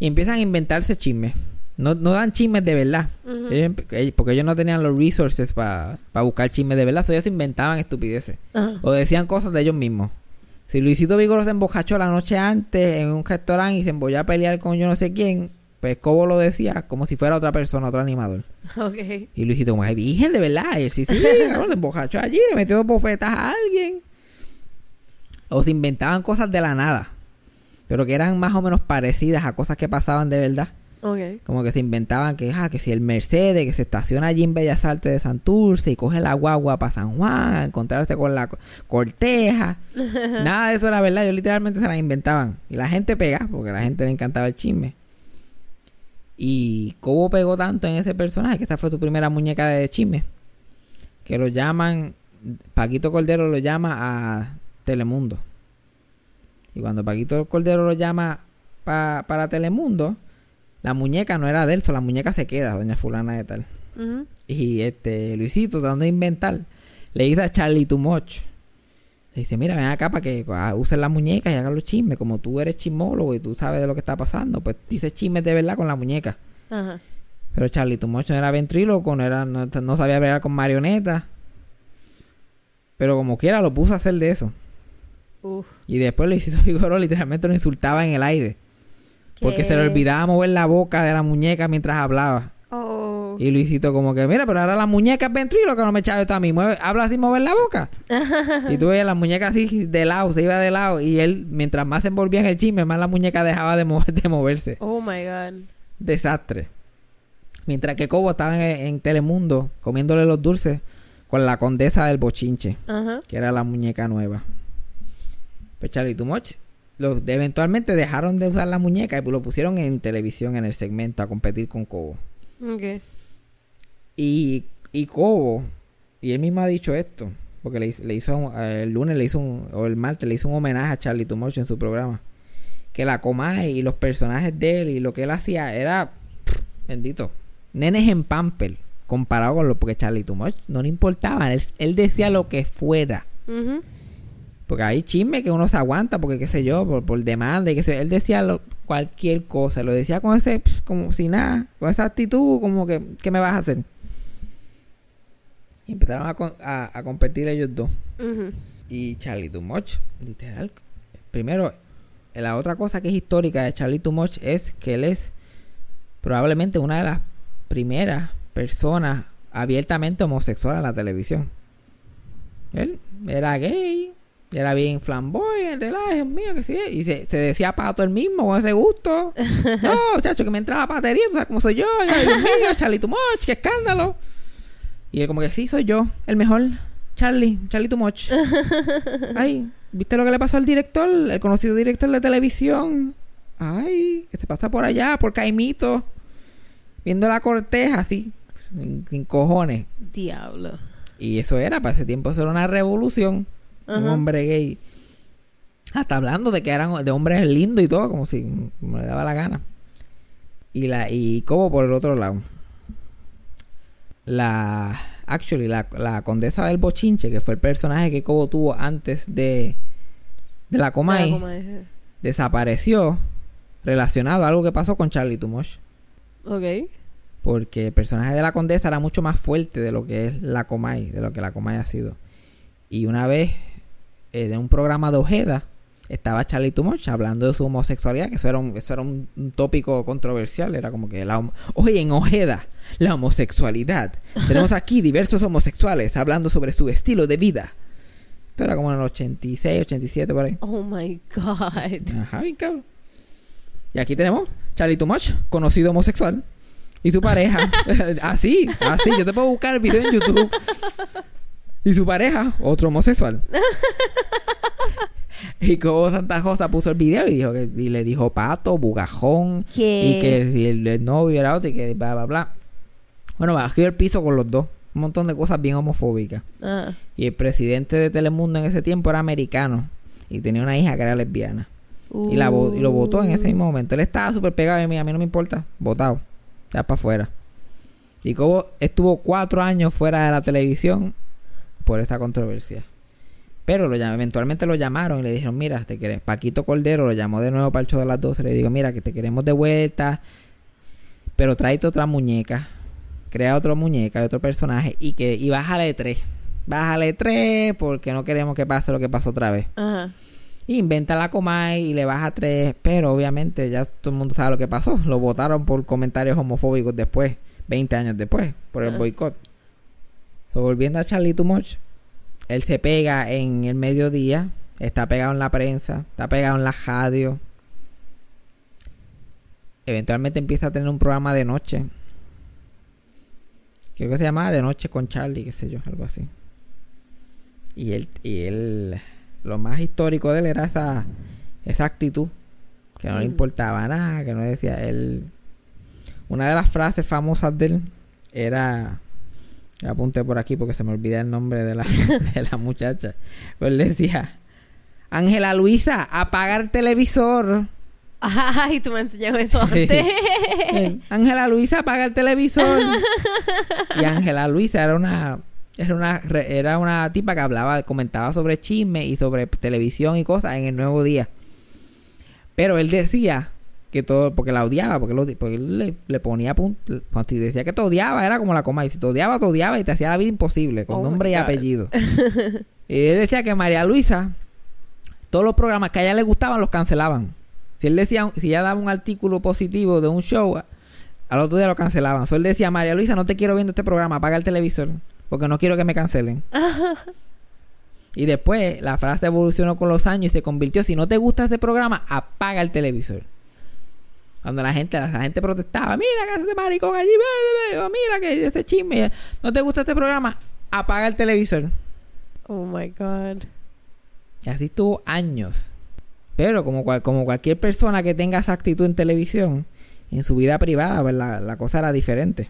Y empiezan a inventarse chismes. No, no dan chismes de verdad. Ellos- porque ellos no tenían los resources para buscar chismes de verdad. So ellos inventaban estupideces. Ajá. O decían cosas de ellos mismos. Si Luisito Vigoro se embojachó la noche antes en un restaurante y se embolló a pelear con yo no sé quién, pues Cobo lo decía como si fuera otra persona, otro animador. Y Luisito como, "Ay, virgen, de verdad. Y él, sí, sí, cabrón, se embojachó allí, le metió dos bofetas a alguien. O se inventaban cosas de la nada. Pero que eran más o menos parecidas a cosas que pasaban de verdad. Como que se inventaban que, ah, que si el Mercedes, que se estaciona allí en Bellas Artes de Santurce y coge la guagua para San Juan, a encontrarse con la co- corteja. Nada de eso era verdad, ellos literalmente se las inventaban. Y la gente pega, porque a la gente le encantaba el chisme. Y Cobo pegó tanto en ese personaje que esa fue su primera muñeca de chisme. Que lo llaman, Paquito Cordero lo llama a Telemundo. Y cuando Paquito Cordero lo llama pa- para Telemundo, la muñeca no era de él, so la muñeca se queda, doña fulana de tal. Y este Luisito, tratando de inventar, le dice a Charlie Too Much. Le dice, mira, ven acá para que ah, uses la muñeca y hagas los chismes. Como tú eres chismólogo y tú sabes de lo que está pasando, pues dices chismes de verdad con la muñeca. Pero Charlie Too Much no era ventríloco, no, era, no, no sabía bregar con marionetas. Pero como quiera lo puso a hacer de eso. Uf. Y después Luisito Vigoró literalmente lo insultaba en el aire. Porque se le olvidaba mover la boca de la muñeca mientras hablaba. Oh. Y Luisito como que, mira, pero ahora la muñeca es ventríloca, no me echaba esto a mí. Mueve, habla sin mover la boca. y tú veías la muñeca así de lado, se iba de lado. Y él, mientras más se envolvía en el chisme, más la muñeca dejaba de, mover- de moverse. Oh my god. Desastre. Mientras que Cobo estaba en, en Telemundo comiéndole los dulces con la condesa del bochinche, que era la muñeca nueva. Pues Charlie Too Much, los, eventualmente dejaron de usar la muñeca y lo pusieron en televisión en el segmento a competir con Cobo. Ok. Y, y Cobo, y él mismo ha dicho esto, porque le, le hizo, eh, el lunes le hizo un, o el martes le hizo un homenaje a Charlie Much en su programa. Que la Comay y los personajes de él y lo que él hacía era, pff, bendito, nenes en pamper, comparado con lo, porque Charlie Much no le importaba, él, él decía lo que fuera. Ujú. Porque hay chisme que uno se aguanta, porque qué sé yo, por, por demanda y sé yo. Él decía lo- cualquier cosa, lo decía con ese, pss, como si nada, con esa actitud, como que, ¿qué me vas a hacer? Y empezaron a, a, a competir ellos dos. Y Charlie Too Much, literal. Primero, la otra cosa que es histórica de Charlie Too Much es que él es probablemente una de las primeras personas abiertamente homosexuales en la televisión. Él era gay, era bien flamboyante, ay, Dios mío, que sí, y se, se decía pato el mismo con ese gusto. No, chacho, que me entra la patería, tú sabes cómo soy yo, Dios mío, Charlie Too Much, qué escándalo. Y él como que sí, soy yo, el mejor, Charlie, Charlie Too Much. Ay, ¿viste lo que le pasó al director, el conocido director de televisión? Ay, que se pasa por allá, por Caimito, viendo la corteja así, sin, sin cojones. Diablo. Y eso era, para ese tiempo eso era una revolución. Un hombre gay. Hasta hablando de que eran de hombres lindos y todo, como si le daba la gana. Y la, y como por el otro lado. La actually, la, la condesa del bochinche, que fue el personaje que Cobo tuvo antes de, de la Comay, desapareció relacionado a algo que pasó con Charlie Tumosh. Ok. Porque el personaje de la condesa era mucho más fuerte de lo que es la Comay, de lo que la Comay ha sido. Y una vez, eh, de un programa de Ojeda, estaba Charlie Tumoch hablando de su homosexualidad, que eso era un, eso era un, un tópico controversial. Era como que, la, oye, en Ojeda, la homosexualidad. Tenemos aquí diversos homosexuales hablando sobre su estilo de vida. Esto era como en el 86, 87, por ahí. Oh my God. Ajá, bien cabrón. Y aquí tenemos Charlie Tumoch, conocido homosexual, y su pareja. así, así. Yo te puedo buscar el video en YouTube. Y su pareja, otro homosexual. y como Santa Rosa puso el video y dijo que y le dijo pato, bugajón, ¿Qué? y que si el, el novio era otro y que bla bla bla. Bueno, bajó el piso con los dos. Un montón de cosas bien homofóbicas. Ah. Y el presidente de Telemundo en ese tiempo era americano. Y tenía una hija que era lesbiana. Y, la y lo votó en ese mismo momento. Él estaba súper pegado y a mí, a mí no me importa. Votado. Ya para afuera. Y como estuvo cuatro años fuera de la televisión por esta controversia. Pero lo eventualmente lo llamaron y le dijeron, mira, te queremos. Paquito Cordero lo llamó de nuevo para el show de las 12. Le digo, mira, que te queremos de vuelta. Pero tráete otra muñeca. Crea otra muñeca de otro personaje. Y que y bájale tres. Bájale tres porque no queremos que pase lo que pasó otra vez. Ajá. Y inventa la Comay y le baja tres. Pero obviamente ya todo el mundo sabe lo que pasó. Lo votaron por comentarios homofóbicos después. 20 años después. Por el boicot. So, volviendo a Charlie Too Much. Él se pega en el mediodía. Está pegado en la prensa. Está pegado en la radio. Eventualmente empieza a tener un programa de noche. Creo que se llamaba De Noche con Charlie, qué sé yo, algo así. Y él, y él, lo más histórico de él era esa, esa actitud, que no le Mm. importaba nada, que no decía él. Una de las frases famosas de él era, apunté por aquí porque se me olvida el nombre de la, de la muchacha. Pues él decía, Ángela Luisa, apaga el televisor. Ay, tú me enseñaste eso antes. Ángela Luisa apaga el televisor. y Ángela Luisa era una era una era una tipa que hablaba, comentaba sobre chisme y sobre televisión y cosas en el Nuevo Día. Pero él decía que todo porque la odiaba, porque, lo, porque él le, le ponía punto, si decía que te odiaba, era como la coma y si te odiaba, te odiaba y te hacía la vida imposible con Oh nombre y apellido. y él decía que María Luisa todos los programas que a ella le gustaban los cancelaban. Si él decía, si ella daba un artículo positivo de un show, al otro día lo cancelaban. So él decía, María Luisa, no te quiero viendo este programa, apaga el televisor, porque no quiero que me cancelen. y después la frase evolucionó con los años y se convirtió, si no te gusta este programa, apaga el televisor. Cuando la gente, la gente protestaba, mira que este maricón allí, ve, o mira que este chisme, no te gusta este programa, apaga el televisor. Oh my God. Y así estuvo años. Pero como, cual- como cualquier persona que tenga esa actitud en televisión, en su vida privada, pues la, la cosa era diferente.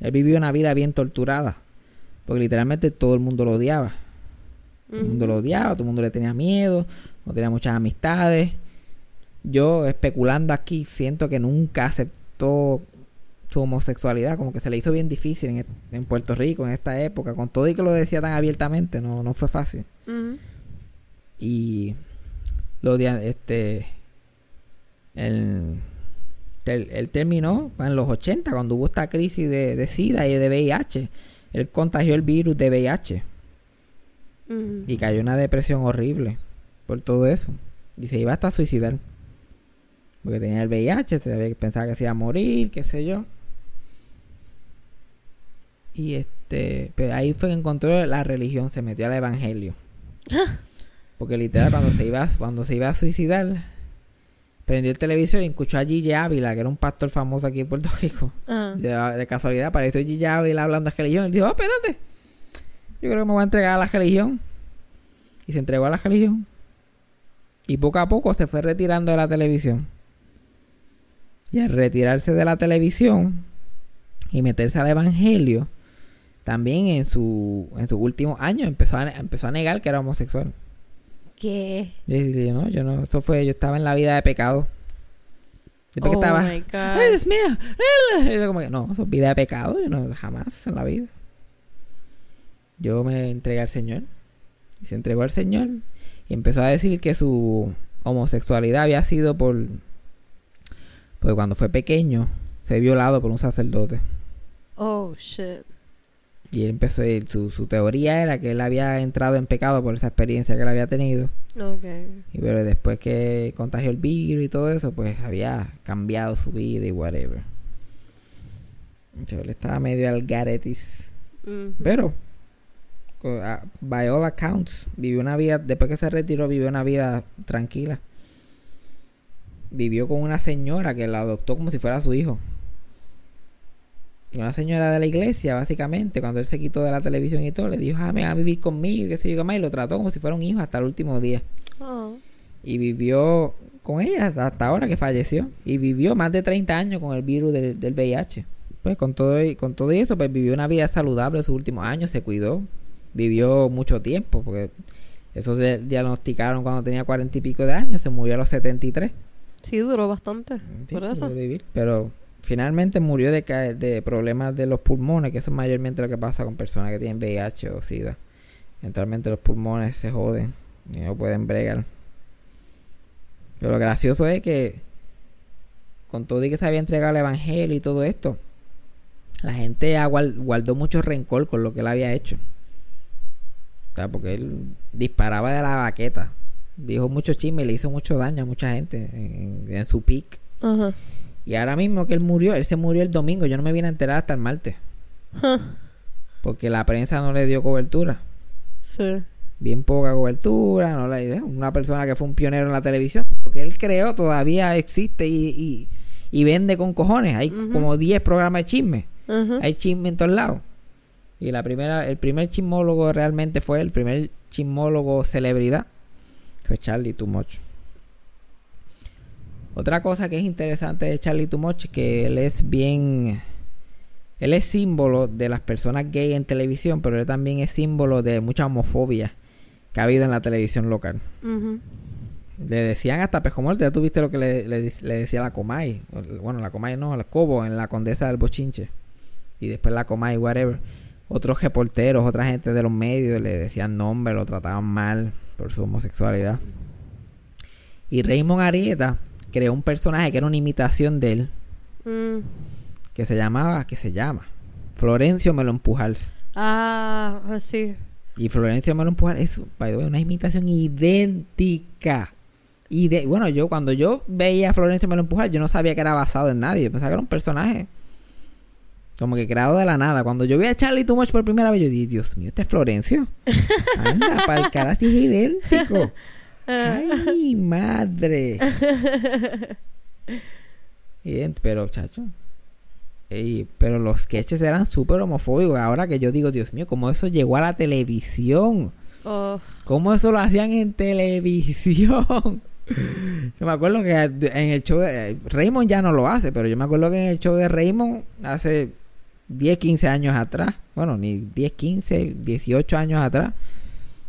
Él vivió una vida bien torturada. Porque literalmente todo el mundo lo odiaba. Todo el mundo lo odiaba, todo el mundo le tenía miedo, no tenía muchas amistades. Yo, especulando aquí, siento que nunca aceptó su homosexualidad, como que se le hizo bien difícil en, est- en Puerto Rico en esta época, con todo y que lo decía tan abiertamente, no, no fue fácil. Y lo de este él, él- él terminó en los 80 cuando hubo esta crisis de, de SIDA y de VIH él contagió el virus de VIH y cayó una depresión horrible por todo eso. Y se iba hasta a suicidar Porque tenía el VIH, se pensaba que se iba a morir, qué sé yo. Y este, pues ahí fue que encontró la religión, se metió al evangelio. Porque literal cuando se iba, cuando se iba a suicidar, prendió el televisor y escuchó a Gigi Ávila, que era un pastor famoso aquí en Puerto Rico. Ah. De, de casualidad apareció Gigi Ávila hablando de religión. Y dijo, oh, espérate. Yo creo que me voy a entregar a la religión. Y se entregó a la religión. Y poco a poco se fue retirando de la televisión. Y al retirarse de la televisión y meterse al evangelio, también en su en sus últimos años empezó a, empezó a negar que era homosexual. ¿Qué? Y dije, no, yo no, eso fue, yo estaba en la vida de pecado. Después que Oh estaba, my God. ay Dios mío, yo como que, no, eso es vida de pecado, yo no, jamás en la vida. Yo me entregué al Señor, y se entregó al Señor, y empezó a decir que su homosexualidad había sido por, porque cuando fue pequeño, fue violado por un sacerdote. Oh, shit. Y él empezó, su, su teoría era que él había entrado en pecado por esa experiencia que él había tenido. Ok. Y pero después que contagió el virus y todo eso, pues había cambiado su vida y whatever. Entonces, él estaba medio al garetis. Pero, co- a- by all accounts, vivió una vida, después que se retiró, vivió una vida tranquila. Vivió con una señora que la adoptó como si fuera su hijo. Y Una señora de la iglesia, básicamente, cuando él se quitó de la televisión y todo, le dijo, ah, me va a vivir conmigo, y qué sé yo, qué más, y lo trató como si fuera un hijo hasta el último día. Oh. Y vivió con ella hasta- hasta ahora que falleció. Y vivió más de 30 años con el virus del, del VIH. Pues con todo, y- con todo eso, pues vivió una vida saludable en sus últimos años, se cuidó. Vivió mucho tiempo, porque eso se diagnosticaron cuando tenía cuarenta y pico de años, se murió a los 73. Sí, duró bastante. Sí, Por eso. pudo vivir. Pero finalmente murió de, de problemas de los pulmones, que eso es mayormente lo que pasa con personas que tienen VIH o SIDA. Eventualmente los pulmones se joden y no pueden bregar. Pero lo gracioso es que con todo y que se había entregado el evangelio y todo esto, la gente guardó mucho rencor con lo que él había hecho. O sea, porque él disparaba de la baqueta. Dijo mucho chisme y le hizo mucho daño a mucha gente en, en su peak. Ajá. Y ahora mismo que él murió, él se murió el domingo. Yo no me vine a enterar hasta el martes. Huh. Porque la prensa no le dio cobertura. Sí. Bien poca cobertura. No le Una persona que fue un pionero en la televisión. Porque él creó todavía existe y, y, y vende con cojones. Hay como 10 programas de chisme. Hay chisme en todos lados. Y la primera, el primer chismólogo realmente fue el primer chismólogo celebridad. Fue Charlie Too Much. Otra cosa que es interesante de Charlie Too Much es que él es bien. Él es símbolo de las personas gay en televisión, pero él también es símbolo de mucha homofobia que ha habido en la televisión local. Le decían hasta pejo muerto, ya tuviste lo que le, le- le decía la Comay. Bueno, la Comay no, el Cobo en la Condesa del Bochinche. Y después la Comay, whatever. Otros reporteros, otra gente de los medios le decían nombre, lo trataban mal por su homosexualidad. Y Raymond Arieta creó un personaje que era una imitación de él, Mm. que se llamaba, que se llama Florencio Melo Empujar. Ah, sí. Y Florencio Melo Empujar es, by the way, una imitación idéntica. Y de, bueno, yo cuando yo veía a Florencio Melo Empujar, yo no sabía que era basado en nadie. Yo pensaba que era un personaje como que creado de la nada. Cuando yo vi a Charlie Too Much por primera vez, yo dije, Dios mío, este es Florencio. Anda, para el cara, sí es idéntico. Ay, mi madre. Pero, chacho. ey, pero los sketches eran súper homofóbicos. Ahora que yo digo, Dios mío, ¿cómo eso llegó a la televisión? Oh. ¿Cómo eso lo hacían en televisión? Yo me acuerdo que en el show de Raymond ya no lo hace, pero yo me acuerdo que en el show de Raymond hace 10, 15 años atrás, bueno, ni 10, 15, 18 años atrás,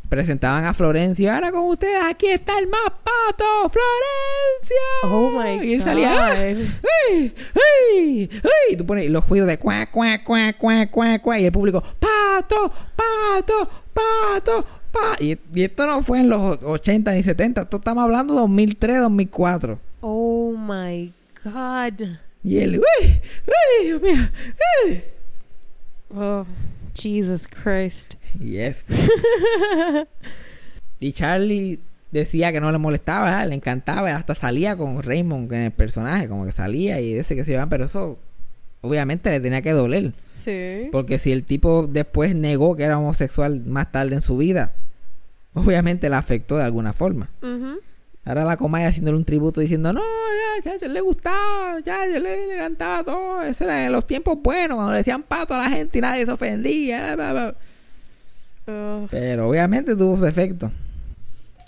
presentaban a Florencio. Ahora con ustedes, aquí está el más pato, Florencio. Oh my Y él salía, ¡ah! God. ¡Ay! ¡Ay! ¡Ay! Y tú pones los juegos de cuac, cuac, cuac, cuac, cuac, cuac. Y el público, pato, pato, pato, pato. Y, y esto no fue en los 80 ni 70. Esto estamos hablando de 2003, 2004. Oh my God. Y él, ¡uy! ¡Uy! Dios mío! ¡Uy! Oh, Jesus Christ. Yes. y Charlie decía que no le molestaba, ¿verdad? le encantaba, hasta salía con Raymond en el personaje, como que salía y ese que se iban, pero eso obviamente le tenía que doler. Sí. Porque si el tipo después negó que era homosexual más tarde en su vida, obviamente le afectó de alguna forma. Ahora la Comay haciéndole un tributo diciendo, no, ya, ya, ya le gustaba, ya, ya le, le encantaba todo. Eso era en los tiempos buenos, cuando le decían pato a la gente y nadie se ofendía. bla, bla, bla". Ugh. Pero obviamente tuvo su efecto.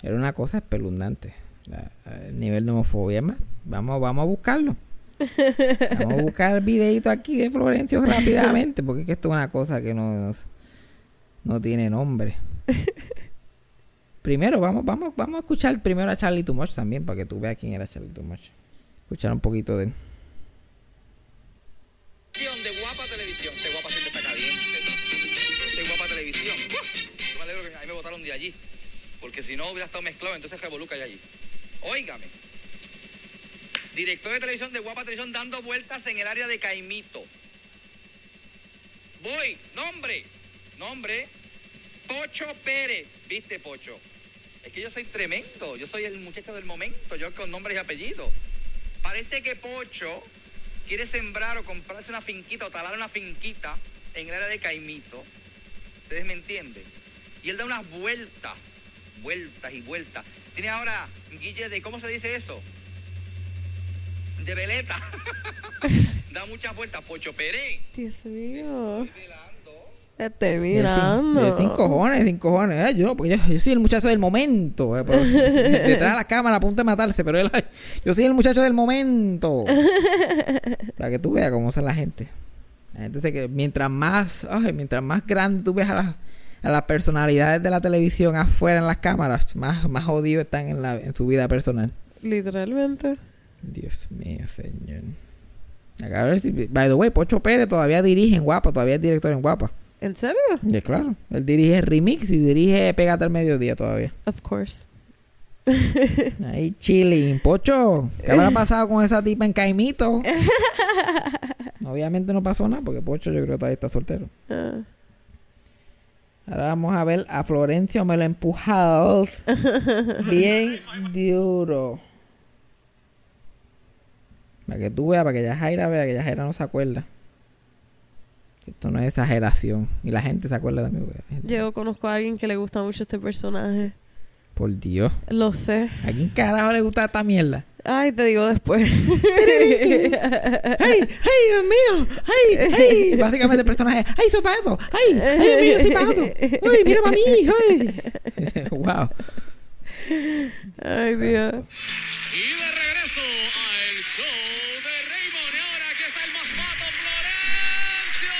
Era una cosa espeluznante. La- el nivel de homofobia. Más, Vamos, vamos a buscarlo. Vamos a buscar el videito aquí de Florencio rápidamente, porque es que esto es una cosa que no, no, no tiene nombre. Primero, vamos, vamos, vamos a escuchar primero a Charlie Too también, para que tú veas quién era Charlie Too. Escuchar un poquito de él. de Guapa Televisión. Este Guapa siempre está caliente. Este Guapa Televisión. Yo me alegro que a mí me botaron de allí. Porque si no hubiera estado mezclado, entonces revoluca hay allí. Óigame. Director de televisión de Guapa Televisión dando vueltas en el área de Caimito. Voy. Nombre. Nombre. Pocho Pérez. ¿Viste, Pocho? Es que yo soy tremendo. Yo soy el muchacho del momento. Yo con nombre y apellido. Parece que Pocho quiere sembrar o comprarse una finquita o talar una finquita en el área de Caimito. ¿Ustedes me entienden? Y él da unas vueltas, vueltas y vueltas. Tiene ahora Guille de, ¿cómo se dice eso? De veleta. da muchas vueltas. Pocho Pérez. Dios mío. Él sin- Sin, cojones, sin cojones. Eh, yo, porque yo, yo soy el muchacho del momento. eh, pero detrás de la cámara a punto de matarse, pero él, yo soy el muchacho del momento. Para que tú veas cómo son la gente. La gente que mientras más, mientras más grande tú ves a las, a las personalidades de la televisión afuera en las cámaras, más, más jodidos están en, la, en su vida personal. Literalmente. Dios mío, señor. Acá a ver si. By the way, Pocho Pérez todavía dirige en Guapa, todavía es director en Guapa. ¿En serio? Ya, claro. Él dirige Remix y dirige Pégate al Mediodía todavía. Of course. Ahí, chilling. Pocho, ¿qué habrá pasado con esa tipa en Caimito? Obviamente no pasó nada porque Pocho yo creo que todavía está soltero. Ah. Ahora vamos a ver a Florencio me lo empujados. Bien duro. Para que tú veas, para que ya Jaira vea que ya Jaira no se acuerda. Esto no es exageración. Y la gente se acuerda la gente- Yo conozco a alguien que le gusta mucho este personaje. Por Dios. Lo sé. ¿A quién carajo le gusta esta mierda? Ay, te digo después. ¡Ay! ¡Ay, Dios mío! ¡Ay! ¡Ay! Básicamente el personaje, ¡ay, soy pato! ¡Ay! ¡Ay, Dios mío, soy pato! ¡Ay, mira mami! ¡Ay! ¡Wow! Ay, Dios.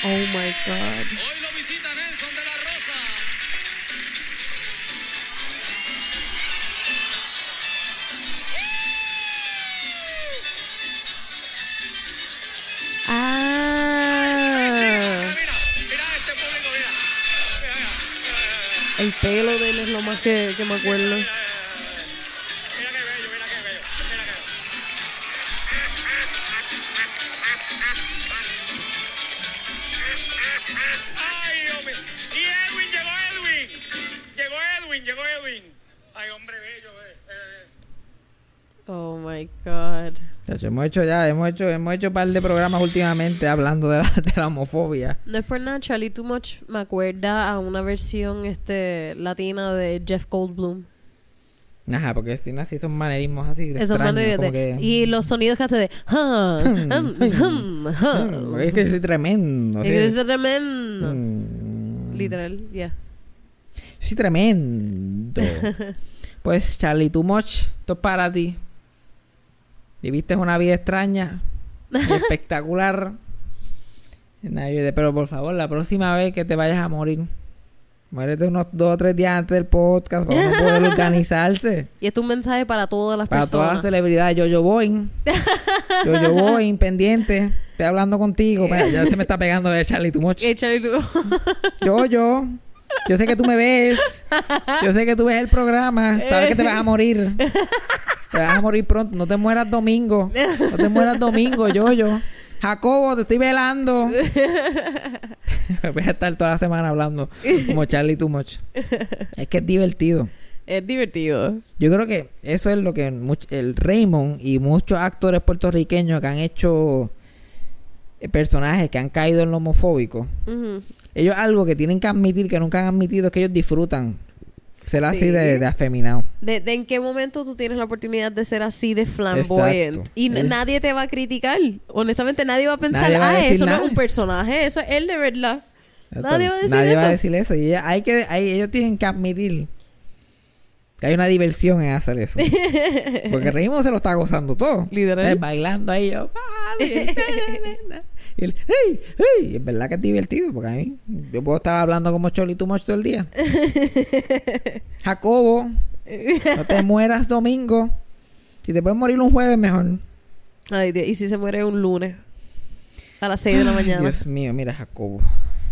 Oh my God. Hoy lo visita Nelson de la Rosa. Ah. El pelo de él es lo más que, que me acuerdo. Oh my God. Chacho, hemos hecho ya, hemos hecho, hemos hecho un par de programas últimamente hablando de la, de la homofobia. No es por nada, Charlie Too Much me acuerda a una versión este latina de Jeff Goldblum. Ajá, porque tiene así esos manerismos así de Esos como de... que- Y los sonidos que hace de... Es que yo soy tremendo. Es que es tremendo. Mm, Literal, yeah. Sí, tremendo. pues, Charlie, too much. Esto es para ti. Viviste una vida extraña y espectacular. Pero por favor, la próxima vez que te vayas a morir, muérete unos dos o tres días antes del podcast para uno poder organizarse. Y esto es un mensaje para todas las Para todas las personas. celebridades, yo yo voy. Yo yo voy, pendiente. Estoy hablando contigo. Mira, ya se me está pegando de Charlie too much. Charlie Too Yo, yo. Yo sé que tú me ves. Yo sé que tú ves el programa. Sabes que te vas a morir. Te vas a morir pronto. No te mueras domingo. No te mueras domingo, yo, yo. Jacobo, te estoy velando. Voy a estar toda la semana hablando como Charlie Too Much. Es que es divertido. Es divertido. Yo creo que eso es lo que el Raymond y muchos actores puertorriqueños que han hecho eh, personajes que han caído en lo homofóbico, Ujú. Ellos algo que tienen que admitir que nunca han admitido es que ellos disfrutan ser así Sí. de, de afeminado. De, de en qué momento tú tienes la oportunidad de ser así de flamboyant. Exacto. Y nadie te va a criticar. Honestamente, nadie va a pensar, Nadie va a ah, eso no es un personaje, eso es él de verdad. Nadie va a decir Nadie eso. va a decir eso. Y ella- hay que, hay- ellos tienen que admitir hay una diversión en hacer eso. Porque Raymond se lo está gozando todo. Literal. Bailando ahí yo. Y él, hey, hey. Y es verdad que es divertido. Porque a mí, yo puedo estar hablando como Choli tu todo el día. Jacobo, no te mueras domingo. Si te puedes morir un jueves, mejor. Ay, Dios. Y si se muere un lunes a las 6 de la Ay, mañana. Dios mío, mira, Jacobo.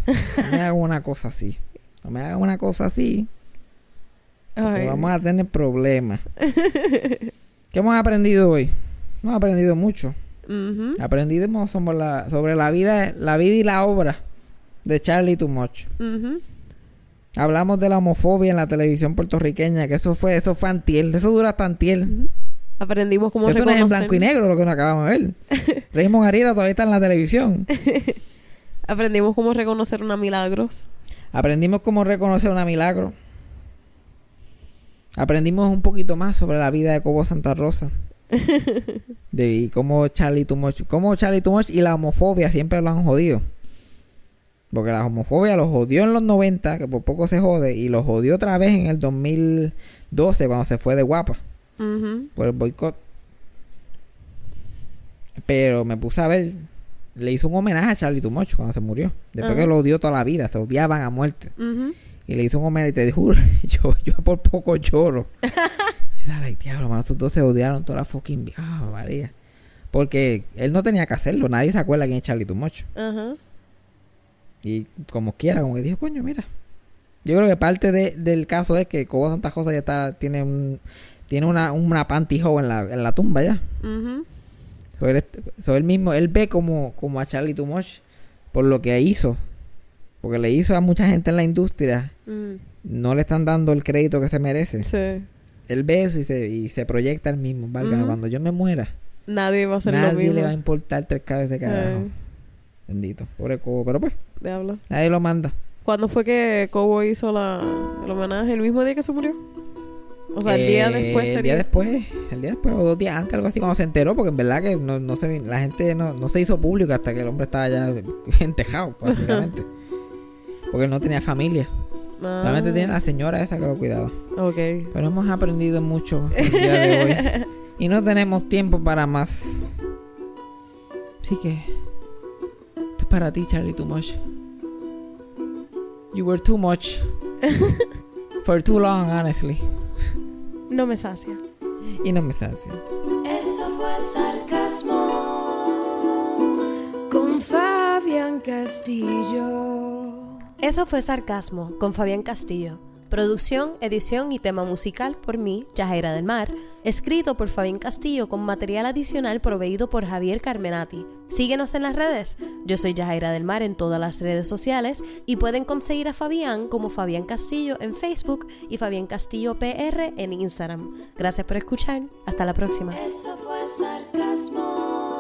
No me hagas una cosa así. No me hagas una cosa así. Vamos a tener problemas. ¿Qué hemos aprendido hoy? Hemos aprendido mucho. Aprendimos sobre la, sobre la vida, la vida y la obra de Charlie Too Much. Ujú. Hablamos de la homofobia en la televisión puertorriqueña, que eso fue, eso fue antiel, eso dura hasta antiel. Aprendimos cómo Eso no es en blanco y negro lo que nos acabamos de ver. Raymond Arieta todavía está en la televisión. Aprendimos cómo reconocer una milagros. Aprendimos cómo reconocer una milagro. Aprendimos un poquito más sobre la vida de Cobo Santa Rosa. De y cómo Charlie Too Much, cómo Charlie Too Much y la homofobia siempre lo han jodido. Porque la homofobia lo jodió en los 90, que por poco se jode, y lo jodió otra vez en el 2012 cuando se fue de guapa por el boicot. Pero me puse a ver, le hizo un homenaje a Charlie Too Much cuando se murió. Después que lo odió toda la vida, se odiaban a muerte. Y le hizo un homenaje y te juro, yo, yo por poco lloro. yo estaba like, diablo, mano, estos dos se odiaron toda la fucking vida. Ah, María. Porque él no tenía que hacerlo, nadie se acuerda quién es Charlie. Ajá. Y como quiera, como que dijo, coño, mira. Yo creo que parte de- del caso es que Cobo Santa Rosa ya está, tiene un, tiene una, una pantyhose en la, en la tumba ya. Ujú. So, él, so, él mismo, él ve como, como a Charlie Too Much por lo que hizo. Porque le hizo a mucha gente en la industria. Mm. No le están dando el crédito que se merece. Sí. Él ve eso y se, y se proyecta el mismo. Válgame, Ujú. cuando yo me muera, Nadie va a hacer lo nadie mismo. le va a importar tres cabezas de carajo. Eh. Bendito. Pobre Cobo. Pero pues, Diablo. nadie lo manda. ¿Cuándo fue que Cobo hizo la, el homenaje? ¿El mismo día que se murió? O sea, el día Eh, después El sería... día después, el día después o dos días antes, algo así, cuando se enteró, porque en verdad que no, no se, la gente no, no se hizo público hasta que el hombre estaba ya entejado, básicamente. porque él no tenía familia. Ah, Solamente tenía la señora esa que lo cuidaba. Ok. Pero hemos aprendido mucho el día de hoy. Y no tenemos tiempo para más. Así que. Esto es para ti, Charlie, too much. You were too much. For too long, honestly. No me sacia. Y no me sacia. Eso fue sarcasmo. Con Fabián Castillo. Eso fue Sarcasmo con Fabián Castillo. Producción, edición y tema musical por mí, Yajaira del Mar. Escrito por Fabián Castillo con material adicional proveído por Javier Carmenati. Síguenos en las redes. Yo soy Yajaira del Mar en todas las redes sociales y pueden conseguir a Fabián como Fabián Castillo en Facebook y Fabián Castillo PR en Instagram. Gracias por escuchar. Hasta la próxima. Eso fue sarcasmo.